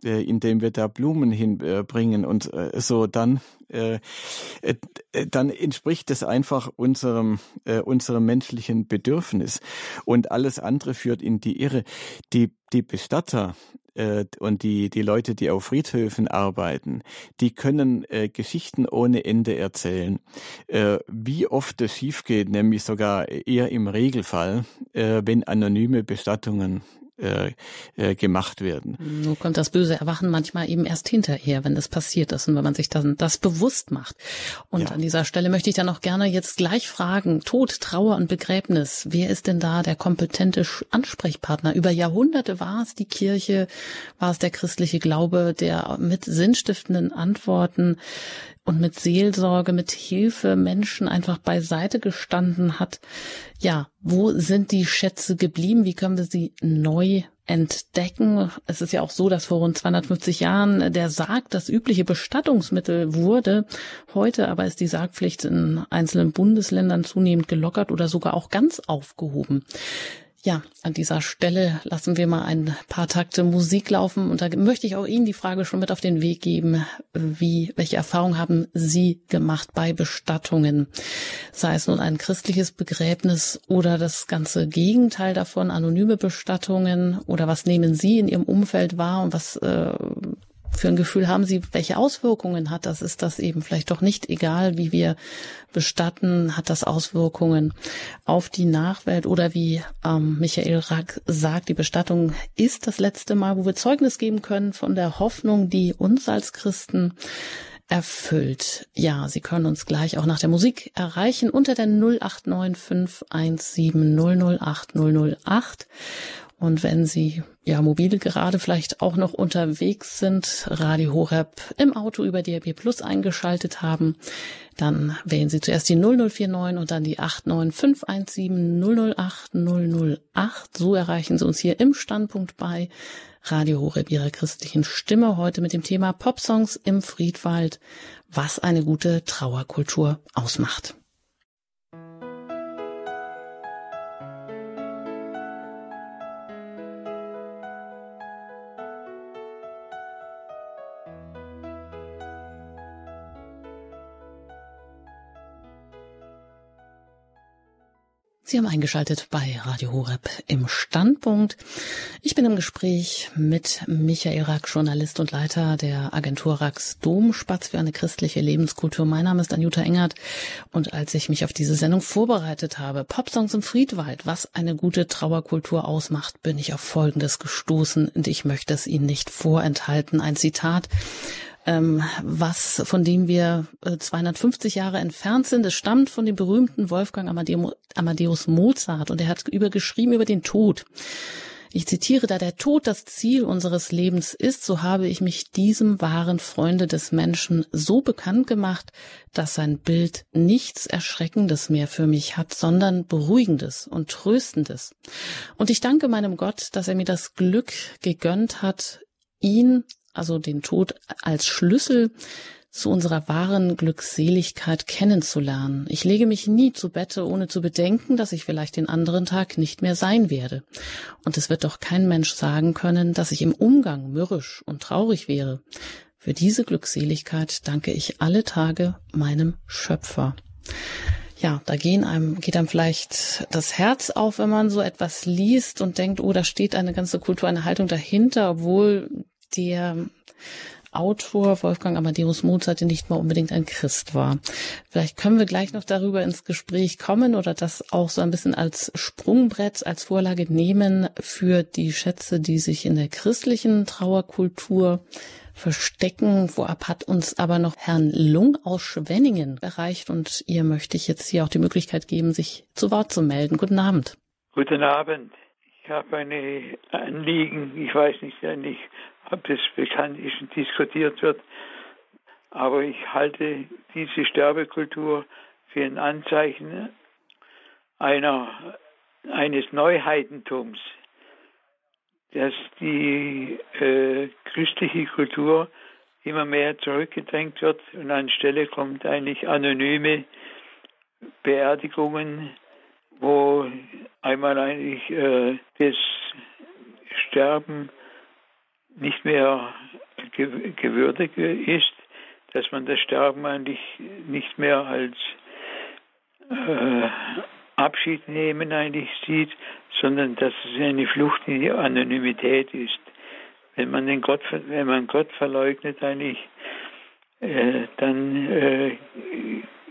äh, indem wir da Blumen hinbringen und äh, so, dann äh, äh, dann entspricht es einfach unserem, äh, unserem menschlichen Bedürfnis. Und alles andere führt in die Irre. Die, die Bestatter, äh, und die, die Leute, die auf Friedhöfen arbeiten, die können äh, Geschichten ohne Ende erzählen. Äh, wie oft es schief geht, nämlich sogar eher im Regelfall, äh, wenn anonyme Bestattungen äh, äh, gemacht werden. Nun kommt das böse Erwachen manchmal eben erst hinterher, wenn es passiert ist und wenn man sich dann das bewusst macht. Und ja. an dieser Stelle möchte ich dann auch gerne jetzt gleich fragen, Tod, Trauer und Begräbnis, wer ist denn da der kompetente Ansprechpartner? Über Jahrhunderte war es die Kirche, war es der christliche Glaube, der mit sinnstiftenden Antworten und mit Seelsorge, mit Hilfe Menschen einfach beiseite gestanden hat. Ja, wo sind die Schätze geblieben? Wie können wir sie neu entdecken? Es ist ja auch so, dass vor rund 250 Jahren der Sarg das übliche Bestattungsmittel wurde. Heute aber ist die Sargpflicht in einzelnen Bundesländern zunehmend gelockert oder sogar auch ganz aufgehoben. Ja, an dieser Stelle lassen wir mal ein paar Takte Musik laufen und da möchte ich auch Ihnen die Frage schon mit auf den Weg geben, wie, welche Erfahrungen haben Sie gemacht bei Bestattungen? Sei es nun ein christliches Begräbnis oder das ganze Gegenteil davon, anonyme Bestattungen oder was nehmen Sie in Ihrem Umfeld wahr und was äh, für ein Gefühl haben Sie, welche Auswirkungen hat das? Ist das eben vielleicht doch nicht egal, wie wir bestatten? Hat das Auswirkungen auf die Nachwelt? Oder wie ähm, Michael Rack sagt, die Bestattung ist das letzte Mal, wo wir Zeugnis geben können von der Hoffnung, die uns als Christen erfüllt. Ja, Sie können uns gleich auch nach der Musik erreichen unter der 089517008008 Und wenn Sie ja mobil gerade vielleicht auch noch unterwegs sind, Radio Horeb im Auto über DRB Plus eingeschaltet haben, dann wählen Sie zuerst die 0049 und dann die 89517 008 008. So erreichen Sie uns hier im Standpunkt bei Radio Horeb Ihrer christlichen Stimme heute mit dem Thema Popsongs im Friedwald, was eine gute Trauerkultur ausmacht. Sie haben eingeschaltet bei Radio Horeb im Standpunkt. Ich bin im Gespräch mit Michael Rack, Journalist und Leiter der Agentur Racks Domspatz für eine christliche Lebenskultur. Mein Name ist Anjuta Engert und als ich mich auf diese Sendung vorbereitet habe, Popsongs im Friedwald, was eine gute Trauerkultur ausmacht, bin ich auf Folgendes gestoßen und ich möchte es Ihnen nicht vorenthalten. Ein Zitat was von dem wir äh, 250 Jahre entfernt sind. Es stammt von dem berühmten Wolfgang Amadeus Mozart und er hat übergeschrieben über den Tod. Ich zitiere, da der Tod das Ziel unseres Lebens ist, so habe ich mich diesem wahren Freunde des Menschen so bekannt gemacht, dass sein Bild nichts Erschreckendes mehr für mich hat, sondern Beruhigendes und Tröstendes. Und ich danke meinem Gott, dass er mir das Glück gegönnt hat, ihn also den Tod als Schlüssel zu unserer wahren Glückseligkeit kennenzulernen. Ich lege mich nie zu Bette, ohne zu bedenken, dass ich vielleicht den anderen Tag nicht mehr sein werde. Und es wird doch kein Mensch sagen können, dass ich im Umgang mürrisch und traurig wäre. Für diese Glückseligkeit danke ich alle Tage meinem Schöpfer. Ja, da gehen einem, geht einem vielleicht das Herz auf, wenn man so etwas liest und denkt, oh, da steht eine ganze Kultur, eine Haltung dahinter, obwohl der Autor Wolfgang Amadeus Mozart nicht mal unbedingt ein Christ war. Vielleicht können wir gleich noch darüber ins Gespräch kommen oder das auch so ein bisschen als Sprungbrett, als Vorlage nehmen für die Schätze, die sich in der christlichen Trauerkultur verstecken. Vorab hat uns aber noch Herrn Lung aus Schwenningen erreicht und ihr möchte ich jetzt hier auch die Möglichkeit geben, sich zu Wort zu melden. Guten Abend. Guten Abend. Ich habe eine Anliegen. Ich weiß nicht, nicht ob das bekannt ist und diskutiert wird. Aber ich halte diese Sterbekultur für ein Anzeichen einer, eines Neuheitentums, dass die äh, christliche Kultur immer mehr zurückgedrängt wird und anstelle kommt eigentlich anonyme Beerdigungen, wo einmal eigentlich äh, das Sterben nicht mehr gewürdigt ist, dass man das Sterben eigentlich nicht mehr als äh, Abschied nehmen eigentlich sieht, sondern dass es eine Flucht in die Anonymität ist. Wenn man den Gott, wenn man Gott verleugnet eigentlich, äh, dann äh,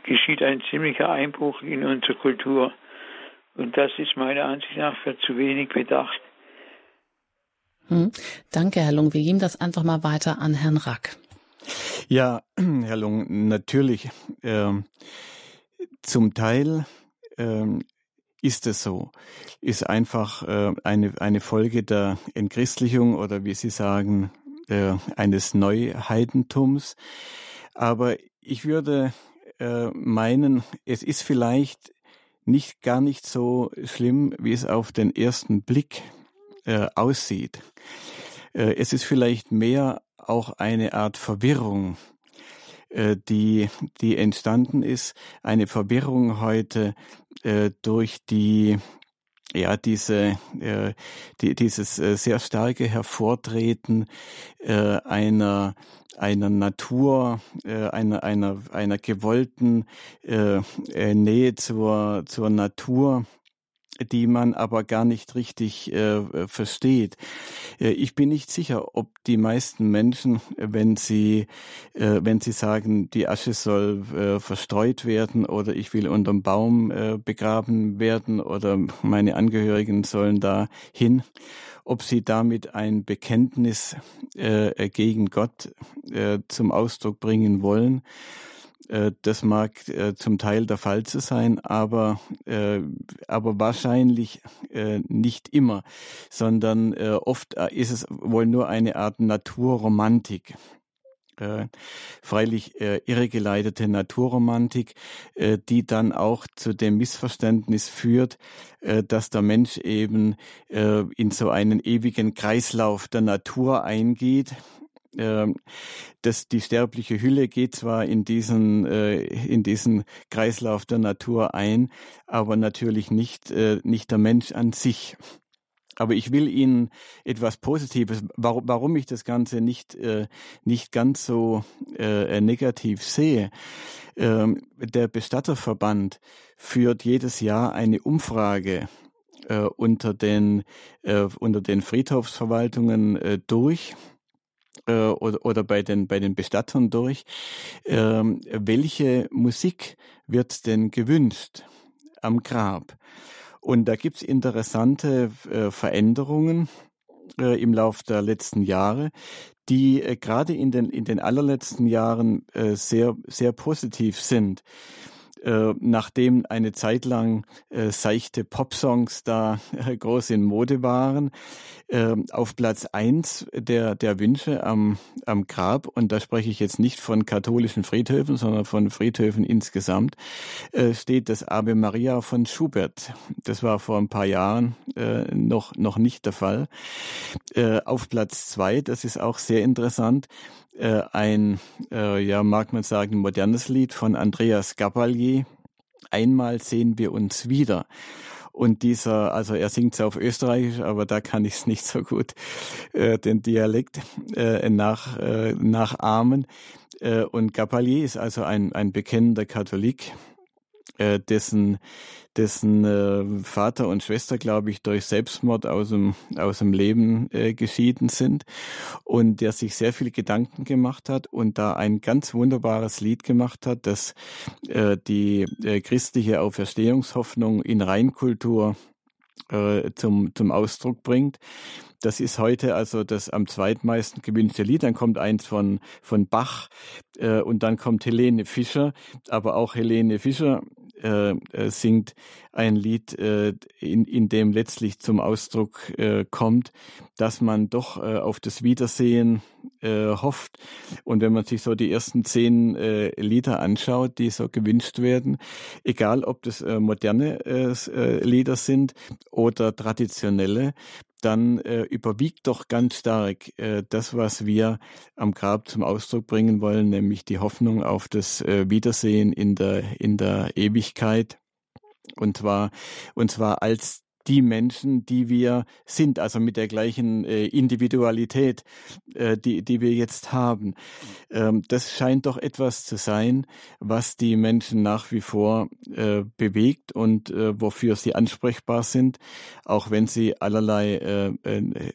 geschieht ein ziemlicher Einbruch in unsere Kultur. Und das ist meiner Ansicht nach für zu wenig bedacht. Hm. Danke, Herr Lung. Wir geben das einfach mal weiter an Herrn Rack. Ja, Herr Lung, natürlich. Äh, zum Teil äh, ist es so. Ist einfach äh, eine, eine Folge der Entchristlichung oder wie Sie sagen, äh, eines Neuheidentums. Aber ich würde äh, meinen, es ist vielleicht nicht gar nicht so schlimm, wie es auf den ersten Blick äh, aussieht. Äh, es ist vielleicht mehr auch eine Art Verwirrung, äh, die, die entstanden ist. Eine Verwirrung heute durch die ja, diese, die, dieses sehr starke Hervortreten einer, einer Natur, einer, einer, einer gewollten äh, äh Nähe zur, zur Natur, die man aber gar nicht richtig äh, versteht. Äh, ich bin nicht sicher, ob die meisten Menschen, wenn sie, äh, wenn sie sagen, die Asche soll äh, verstreut werden oder ich will unterm Baum äh, begraben werden oder meine Angehörigen sollen da hin, ob sie damit ein Bekenntnis äh, gegen Gott zum Ausdruck bringen wollen Äh, das mag äh, zum Teil der Fall zu sein, aber, äh, aber wahrscheinlich nicht immer, sondern oft ist es wohl nur eine Art Naturromantik. freilich irregeleitete Naturromantik, die dann auch zu dem Missverständnis führt, dass der Mensch eben in so einen ewigen Kreislauf der Natur eingeht, dass die sterbliche Hülle geht zwar in diesen, äh, in diesen Kreislauf der Natur ein, aber natürlich nicht, äh, nicht der Mensch an sich. Aber ich will Ihnen etwas Positives, warum, ich das Ganze nicht, äh, nicht ganz so negativ sehe. Ähm, der Bestatterverband führt jedes Jahr eine Umfrage unter den, unter den Friedhofsverwaltungen durch äh, oder, oder bei den, bei den Bestattern durch, ähm, welche Musik wird denn gewünscht am Grab? Und da gibt's interessante äh, Veränderungen äh, im Lauf der letzten Jahre, die äh, gerade in den, in den allerletzten Jahren äh, sehr, sehr positiv sind. Äh, nachdem eine Zeit lang äh, seichte Popsongs da äh, groß in Mode waren, äh, auf Platz eins der, der Wünsche am, am Grab, und da spreche ich jetzt nicht von katholischen Friedhöfen, sondern von Friedhöfen insgesamt, äh, steht das Ave Maria von Schubert. Das war vor ein paar Jahren äh, noch, noch nicht der Fall. Äh, auf Platz zwei, das ist auch sehr interessant, äh, ein, äh, ja, mag man sagen, modernes Lied von Andreas Gabalier. Einmal sehen wir uns wieder. Und dieser, also er singt es auf Österreichisch, aber da kann ich es nicht so gut äh, den Dialekt äh, nach, äh, nachahmen. Äh, und Gabalier ist also ein, ein bekennender Katholik, äh, dessen dessen äh, Vater und Schwester, glaube ich, durch Selbstmord aus dem, aus dem Leben äh, geschieden sind und der sich sehr viel Gedanken gemacht hat und da ein ganz wunderbares Lied gemacht hat, das äh, die äh, christliche Auferstehungshoffnung in Reinkultur äh, zum, zum Ausdruck bringt. Das ist heute also das am zweitmeisten gewünschte Lied. Dann kommt eins von, von Bach äh, und dann kommt Helene Fischer. Aber auch Helene Fischer äh, äh, singt ein Lied, äh, in, in dem letztlich zum Ausdruck äh, kommt, dass man doch äh, auf das Wiedersehen äh, hofft. Und wenn man sich so die ersten zehn Lieder anschaut, die so gewünscht werden, egal ob das moderne Lieder sind oder traditionelle, dann äh, überwiegt doch ganz stark äh, das, was wir am Grab zum Ausdruck bringen wollen, nämlich die Hoffnung auf das äh, Wiedersehen in der, in der Ewigkeit. Und zwar, und zwar als die Menschen, die wir sind, also mit der gleichen äh, Individualität, äh, die, die wir jetzt haben. Ähm, das scheint doch etwas zu sein, was die Menschen nach wie vor äh, bewegt und äh, wofür sie ansprechbar sind, auch wenn sie allerlei äh, äh,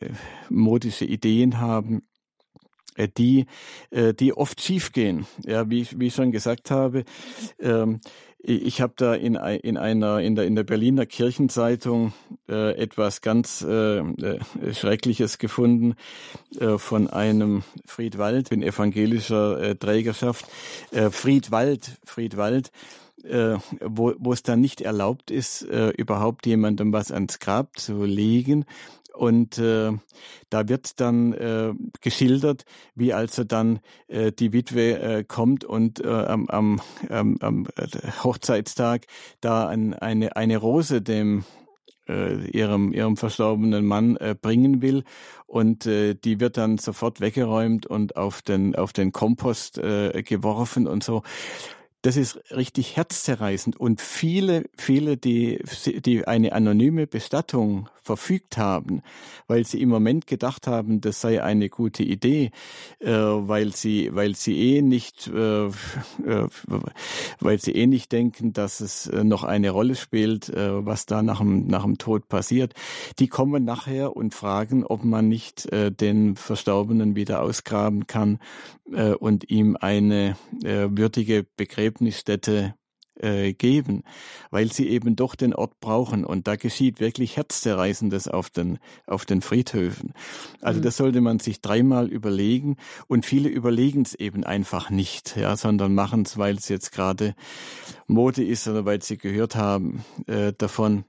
modische Ideen haben die, die oft schiefgehen. Ja, wie, wie ich schon gesagt habe, ähm, ich habe da in, in einer in der in der Berliner Kirchenzeitung äh, etwas ganz äh, äh, Schreckliches gefunden äh, von einem Friedwald in evangelischer äh, Trägerschaft. Äh, Friedwald, Friedwald, äh, wo, wo es dann nicht erlaubt ist, äh, überhaupt jemandem was ans Grab zu legen, und äh, da wird dann äh, geschildert, wie also dann äh, die Witwe äh, kommt und äh, am, am, am äh, Hochzeitstag da ein, eine, eine Rose dem äh, ihrem, ihrem verstorbenen Mann äh, bringen will. Und äh, die wird dann sofort weggeräumt und auf den, auf den Kompost äh, geworfen und so. Das ist richtig herzzerreißend. Und viele, viele, die, die eine anonyme Bestattung verfügt haben, weil sie im Moment gedacht haben, das sei eine gute Idee, äh, weil sie, weil sie eh nicht, äh, äh, weil sie eh nicht denken, dass es äh, noch eine Rolle spielt, äh, was da nach dem, nach dem Tod passiert. Die kommen nachher und fragen, ob man nicht den Verstorbenen wieder ausgraben kann und ihm eine würdige Begräbnisstätte äh, geben, weil sie eben doch den Ort brauchen. Und da geschieht wirklich Herzzerreißendes auf den, auf den Friedhöfen. Also mhm. das sollte man sich dreimal überlegen. Und viele überlegen es eben einfach nicht, ja, sondern machen es, weil es jetzt gerade Mode ist oder weil sie gehört haben äh, davon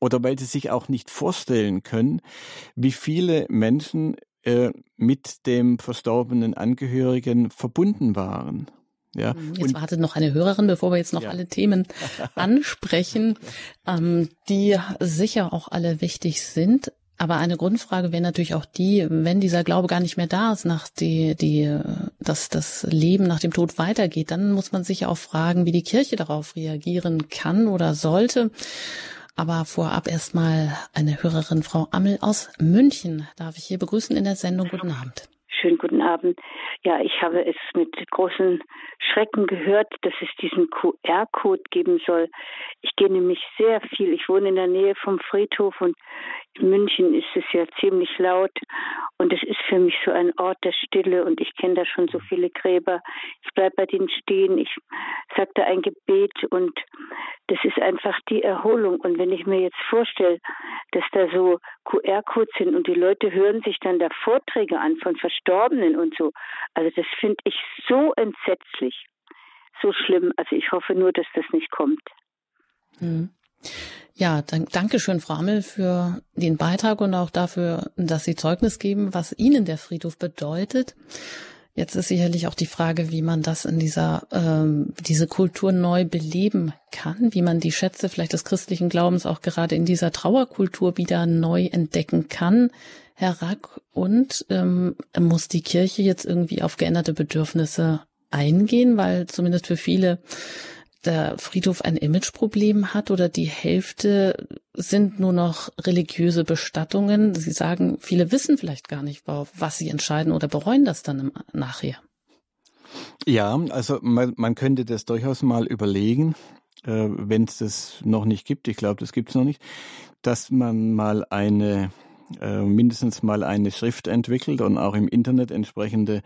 oder weil sie sich auch nicht vorstellen können, wie viele Menschen äh, mit dem verstorbenen Angehörigen verbunden waren. Ja. Mhm. Jetzt und, wartet noch eine Hörerin, bevor wir jetzt noch ja. alle Themen ansprechen, ähm, die sicher auch alle wichtig sind. Aber eine Grundfrage wäre natürlich auch die, wenn dieser Glaube gar nicht mehr da ist, nach die, die, dass das Leben nach dem Tod weitergeht, dann muss man sich auch fragen, wie die Kirche darauf reagieren kann oder sollte. Aber vorab erstmal eine Hörerin, Frau Ammel aus München, darf ich hier begrüßen in der Sendung. Guten Abend. Schönen guten Abend. Ja, ich habe es mit großen Schrecken gehört, dass es diesen QR-Code geben soll. Ich gehe nämlich sehr viel. Ich wohne in der Nähe vom Friedhof und in München ist es ja ziemlich laut und es ist für mich so ein Ort der Stille und ich kenne da schon so viele Gräber. Ich bleibe bei denen stehen, ich sage da ein Gebet und das ist einfach die Erholung. Und wenn ich mir jetzt vorstelle, dass da so QR-Codes sind und die Leute hören sich dann da Vorträge an von Verstorbenen und so, also das finde ich so entsetzlich, so schlimm. Also ich hoffe nur, dass das nicht kommt. Mhm. Ja, dann, danke schön, Frau Ammel, für den Beitrag und auch dafür, dass Sie Zeugnis geben, was Ihnen der Friedhof bedeutet. Jetzt ist sicherlich auch die Frage, wie man das in dieser ähm, diese Kultur neu beleben kann, wie man die Schätze vielleicht des christlichen Glaubens auch gerade in dieser Trauerkultur wieder neu entdecken kann, Herr Rack. Und ähm, muss die Kirche jetzt irgendwie auf geänderte Bedürfnisse eingehen, weil zumindest für viele der Friedhof ein Imageproblem hat oder die Hälfte sind nur noch religiöse Bestattungen. Sie sagen, viele wissen vielleicht gar nicht, was sie entscheiden oder bereuen das dann nachher. Ja, also man, man könnte das durchaus mal überlegen, äh, wenn es das noch nicht gibt. Ich glaube, das gibt es noch nicht, dass man mal eine, äh, mindestens mal eine Schrift entwickelt und auch im Internet entsprechende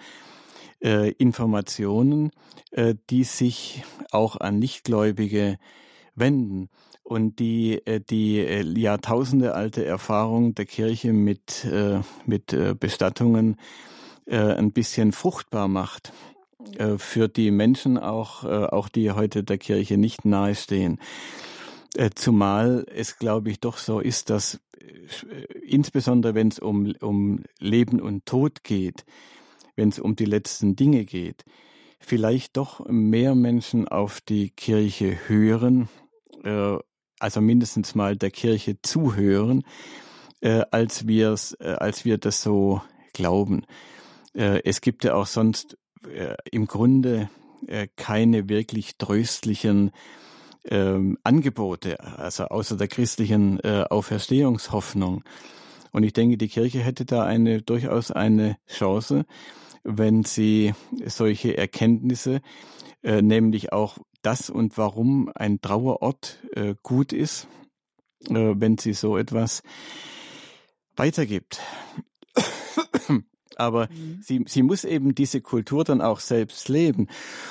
äh, Informationen, äh, die sich auch an Nichtgläubige wenden und die äh, die äh, Jahrtausende alte Erfahrung der Kirche mit äh, mit Bestattungen ein bisschen fruchtbar macht für die Menschen auch auch die heute der Kirche nicht nahestehen. Zumal es, glaube ich, doch so ist, dass insbesondere wenn es um, um Leben und Tod geht, wenn es um die letzten Dinge geht, vielleicht doch mehr Menschen auf die Kirche hören, äh, also mindestens mal der Kirche zuhören, äh, als wir äh, als wir das so glauben. Äh, es gibt ja auch sonst äh, im Grunde äh, keine wirklich tröstlichen ähm, Angebote, also außer der christlichen äh, Auferstehungshoffnung. Und ich denke, die Kirche hätte da eine durchaus eine Chance, wenn sie solche Erkenntnisse, äh, nämlich auch das und warum ein Trauerort äh, gut ist, äh, wenn sie so etwas weitergibt. Aber mhm. sie, sie muss eben diese Kultur dann auch selbst leben.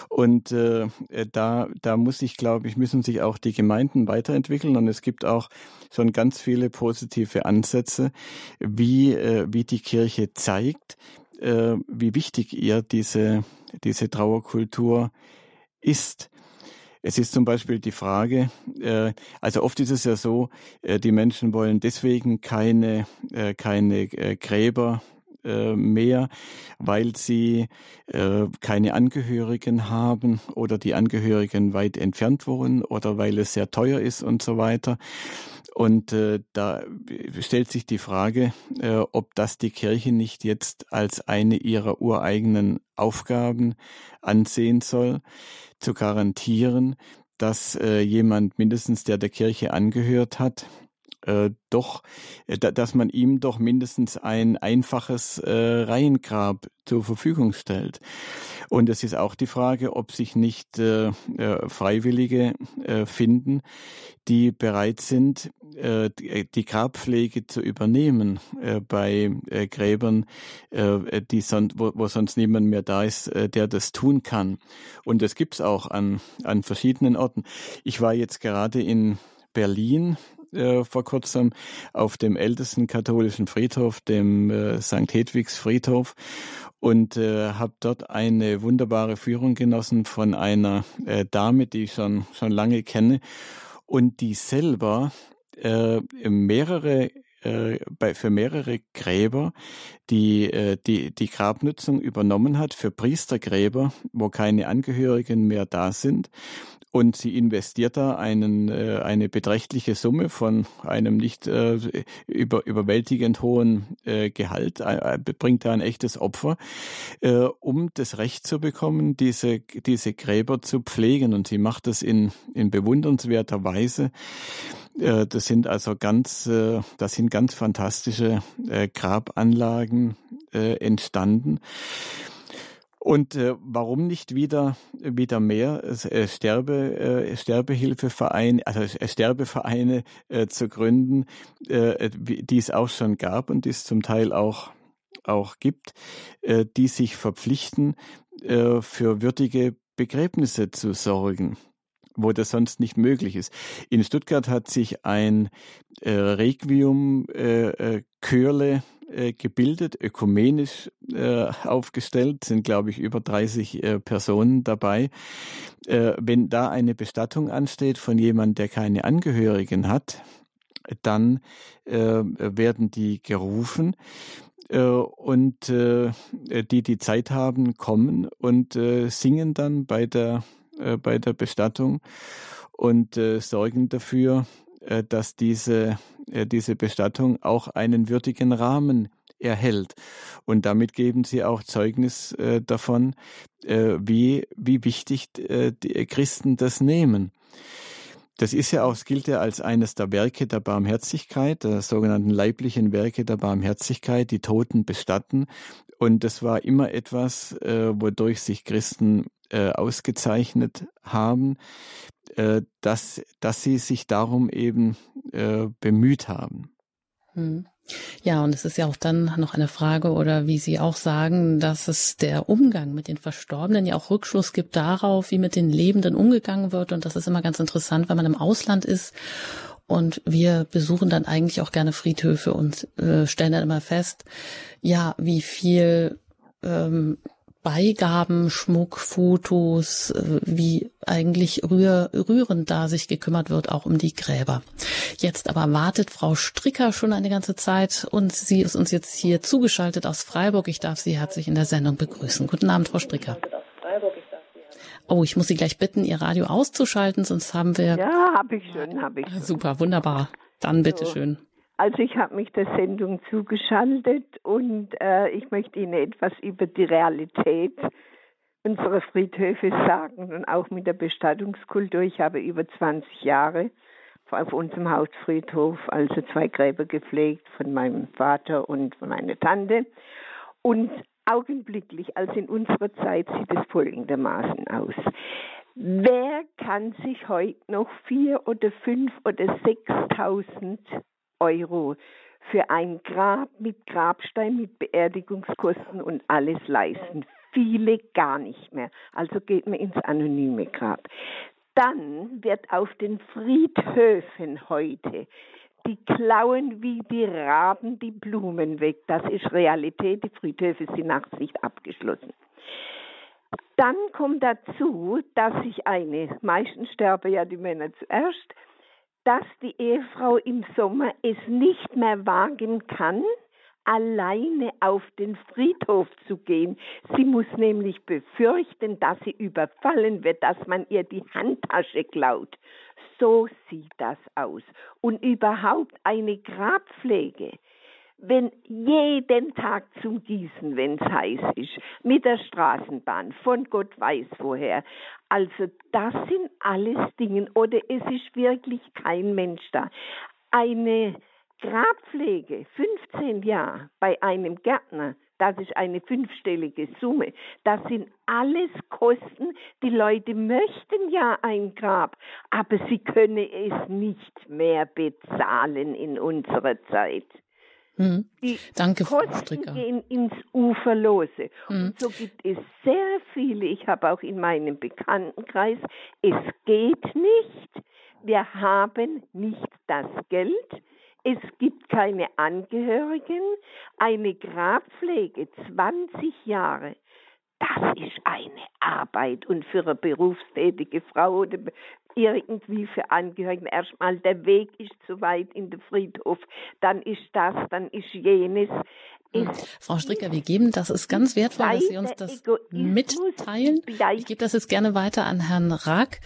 Und äh, da, da muss ich, glaube ich, müssen sich auch die Gemeinden weiterentwickeln. Und es gibt auch schon ganz viele positive Ansätze, wie, äh, wie die Kirche zeigt, äh, wie wichtig ihr diese, diese Trauerkultur ist. Es ist zum Beispiel die Frage, äh, also oft ist es ja so, äh, die Menschen wollen deswegen keine, äh, keine äh, Gräber äh, mehr, weil sie äh, keine Angehörigen haben oder die Angehörigen weit entfernt wohnen oder weil es sehr teuer ist und so weiter. Und äh, da stellt sich die Frage, ob das die Kirche nicht jetzt als eine ihrer ureigenen Aufgaben ansehen soll, zu garantieren, dass jemand mindestens, der der Kirche angehört hat, äh, doch, äh, dass man ihm doch mindestens ein einfaches äh, Reihengrab zur Verfügung stellt. Und es ist auch die Frage, ob sich nicht äh, äh, Freiwillige äh, finden, die bereit sind, äh, die Grabpflege zu übernehmen äh, bei äh, Gräbern, äh, die son wo, wo sonst niemand mehr da ist, äh, der das tun kann. Und das gibt's auch an, an verschiedenen Orten. Ich war jetzt gerade in Berlin äh, vor kurzem auf dem ältesten katholischen Friedhof, dem äh, St. Hedwigs Friedhof und äh, habe dort eine wunderbare Führung genossen von einer äh, Dame, die ich schon schon lange kenne und die selber äh, mehrere äh, bei, für mehrere Gräber die, äh, die, die Grabnutzung übernommen hat, für Priestergräber, wo keine Angehörigen mehr da sind und sie investiert da einen, äh, eine beträchtliche Summe von einem nicht äh, über, überwältigend hohen äh, Gehalt, äh, bringt da ein echtes Opfer, äh, um das Recht zu bekommen, diese, diese Gräber zu pflegen. Und sie macht das in, in bewundernswerter Weise. Äh, das sind also ganz, äh, das sind ganz fantastische äh, Grabanlagen äh, entstanden. Und äh, warum nicht wieder wieder mehr äh, Sterbe äh, Sterbehilfevereine, also äh, Sterbevereine äh, zu gründen, äh, die es auch schon gab und die es zum Teil auch auch gibt, äh, die sich verpflichten, äh, für würdige Begräbnisse zu sorgen wo das sonst nicht möglich ist. In Stuttgart hat sich ein äh, Requiem äh, äh, gebildet, ökumenisch äh, aufgestellt, sind glaube ich über 30 äh, Personen dabei. Äh, wenn da eine Bestattung ansteht von jemandem, der keine Angehörigen hat, dann äh, werden die gerufen und die, die Zeit haben, kommen und singen dann bei der, bei der Bestattung und sorgen dafür, dass diese, äh, diese Bestattung auch einen würdigen Rahmen erhält. Und damit geben sie auch Zeugnis äh, davon, wie, wie wichtig die Christen das nehmen. Das ist ja auch, es gilt ja als eines der Werke der Barmherzigkeit, der sogenannten leiblichen Werke der Barmherzigkeit, die Toten bestatten. Und das war immer etwas, äh, wodurch sich Christen äh, ausgezeichnet haben, äh, dass, dass sie sich darum eben äh, bemüht haben. Hm. Ja, und es ist ja auch dann noch eine Frage, oder wie Sie auch sagen, dass es der Umgang mit den Verstorbenen ja auch Rückschluss gibt darauf, wie mit den Lebenden umgegangen wird. Und das ist immer ganz interessant, wenn man im Ausland ist. Und wir besuchen dann eigentlich auch gerne Friedhöfe und äh, stellen dann immer fest, ja, wie viel ähm, Beigaben, Schmuck, Fotos, äh, wie eigentlich rühr, rührend da sich gekümmert wird, auch um die Gräber. Jetzt aber wartet Frau Stricker schon eine ganze Zeit und sie ist uns jetzt hier zugeschaltet aus Freiburg. Ich darf Sie herzlich in der Sendung begrüßen. Guten Abend, Frau Stricker. Oh, ich muss Sie gleich bitten, Ihr Radio auszuschalten, sonst haben wir. Ja, habe ich schon, habe ich schon. Super, wunderbar. Dann bitteschön. So. Also ich habe mich der Sendung zugeschaltet und äh, ich möchte Ihnen etwas über die Realität unserer Friedhöfe sagen und auch mit der Bestattungskultur. Ich habe über 20 Jahre auf unserem Hausfriedhof also zwei Gräber gepflegt von meinem Vater und von meiner Tante. Und augenblicklich, also in unserer Zeit, sieht es folgendermaßen aus. Wer kann sich heute noch vier oder fünf oder sechstausend Euro für ein Grab mit Grabstein, mit Beerdigungskosten und alles leisten. Viele gar nicht mehr. Also geht man ins anonyme Grab. Dann wird auf den Friedhöfen heute die klauen wie die Raben die Blumen weg. Das ist Realität. Die Friedhöfe sind nach Sicht abgeschlossen. Dann kommt dazu, dass sich eine, meistens sterben ja die Männer zuerst, dass die Ehefrau im Sommer es nicht mehr wagen kann, alleine auf den Friedhof zu gehen. Sie muss nämlich befürchten, dass sie überfallen wird, dass man ihr die Handtasche klaut. So sieht das aus. Und überhaupt eine Grabpflege wenn jeden Tag zum Gießen, wenn es heiß ist, mit der Straßenbahn, von Gott weiß woher. Also das sind alles Dinge, oder es ist wirklich kein Mensch da. Eine Grabpflege, 15 Jahre bei einem Gärtner, das ist eine fünfstellige Summe. Das sind alles Kosten. Die Leute möchten ja ein Grab, aber sie können es nicht mehr bezahlen in unserer Zeit. Hm. Die Danke, Kosten gehen ins Uferlose. Hm. Und so gibt es sehr viele, ich habe auch in meinem Bekanntenkreis, es geht nicht. Wir haben nicht das Geld. Es gibt keine Angehörigen. Eine Grabpflege, 20 Jahre, das ist eine Arbeit. Und für eine berufstätige Frau oder irgendwie für Angehörigen erstmal der Weg ist zu weit in den Friedhof, dann ist das, dann ist jenes. Hm. Frau Stricker, wir geben, das ist ganz wertvoll, dass Sie uns das mitteilen. Ich gebe das jetzt gerne weiter an Herrn Rack,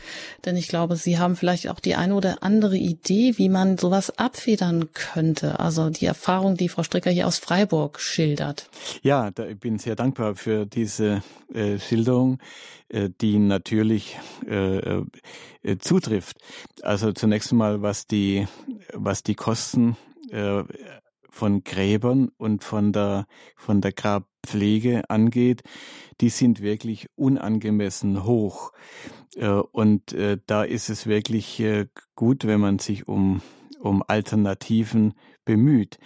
denn ich glaube, Sie haben vielleicht auch die eine oder andere Idee, wie man sowas abfedern könnte. Also die Erfahrung, die Frau Stricker hier aus Freiburg schildert. Ja, da, ich bin sehr dankbar für diese äh, Schilderung, äh, die natürlich äh, äh, zutrifft. Also zunächst einmal, was die, was die Kosten äh, von Gräbern und von der, von der Grabpflege angeht, die sind wirklich unangemessen hoch. Äh, und äh, da ist es wirklich äh, gut, wenn man sich um, um Alternativen bemüht.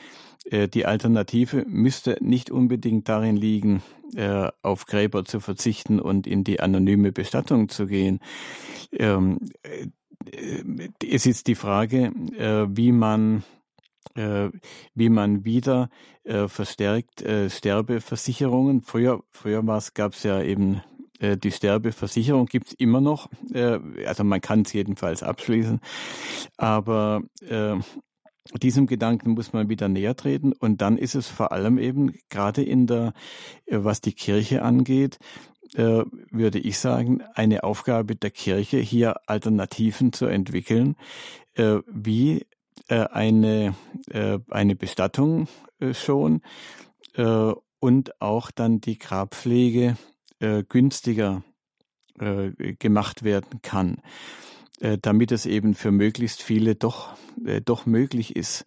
Die Alternative müsste nicht unbedingt darin liegen, auf Gräber zu verzichten und in die anonyme Bestattung zu gehen. Ähm, es ist die Frage, wie man wie man wieder äh, verstärkt äh, Sterbeversicherungen. Früher, früher gab es ja eben äh, die Sterbeversicherung, gibt's immer noch. Äh, also man kann es jedenfalls abschließen. Aber äh, diesem Gedanken muss man wieder näher treten und dann ist es vor allem eben gerade in der, äh, was die Kirche angeht, äh, würde ich sagen, eine Aufgabe der Kirche, hier Alternativen zu entwickeln, äh, wie äh, eine, äh, eine Bestattung äh, schon äh, und auch dann die Grabpflege äh, günstiger äh, gemacht werden kann, äh, damit es eben für möglichst viele doch, äh, doch möglich ist.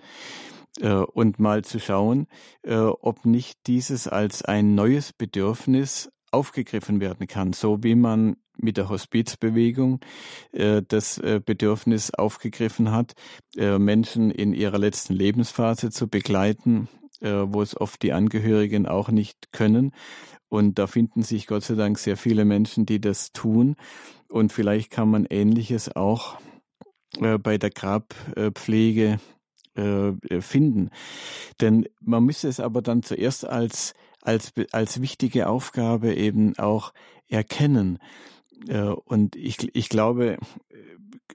Äh, und mal zu schauen, äh, ob nicht dieses als ein neues Bedürfnis aufgegriffen werden kann, so wie man mit der Hospizbewegung äh, das äh, Bedürfnis aufgegriffen hat, äh, Menschen in ihrer letzten Lebensphase zu begleiten, äh, wo es oft die Angehörigen auch nicht können. Und da finden sich Gott sei Dank sehr viele Menschen, die das tun. Und vielleicht kann man Ähnliches auch äh, bei der Grabpflege äh, finden. Denn man müsste es aber dann zuerst als als, als wichtige Aufgabe eben auch erkennen. Äh, und ich, ich glaube,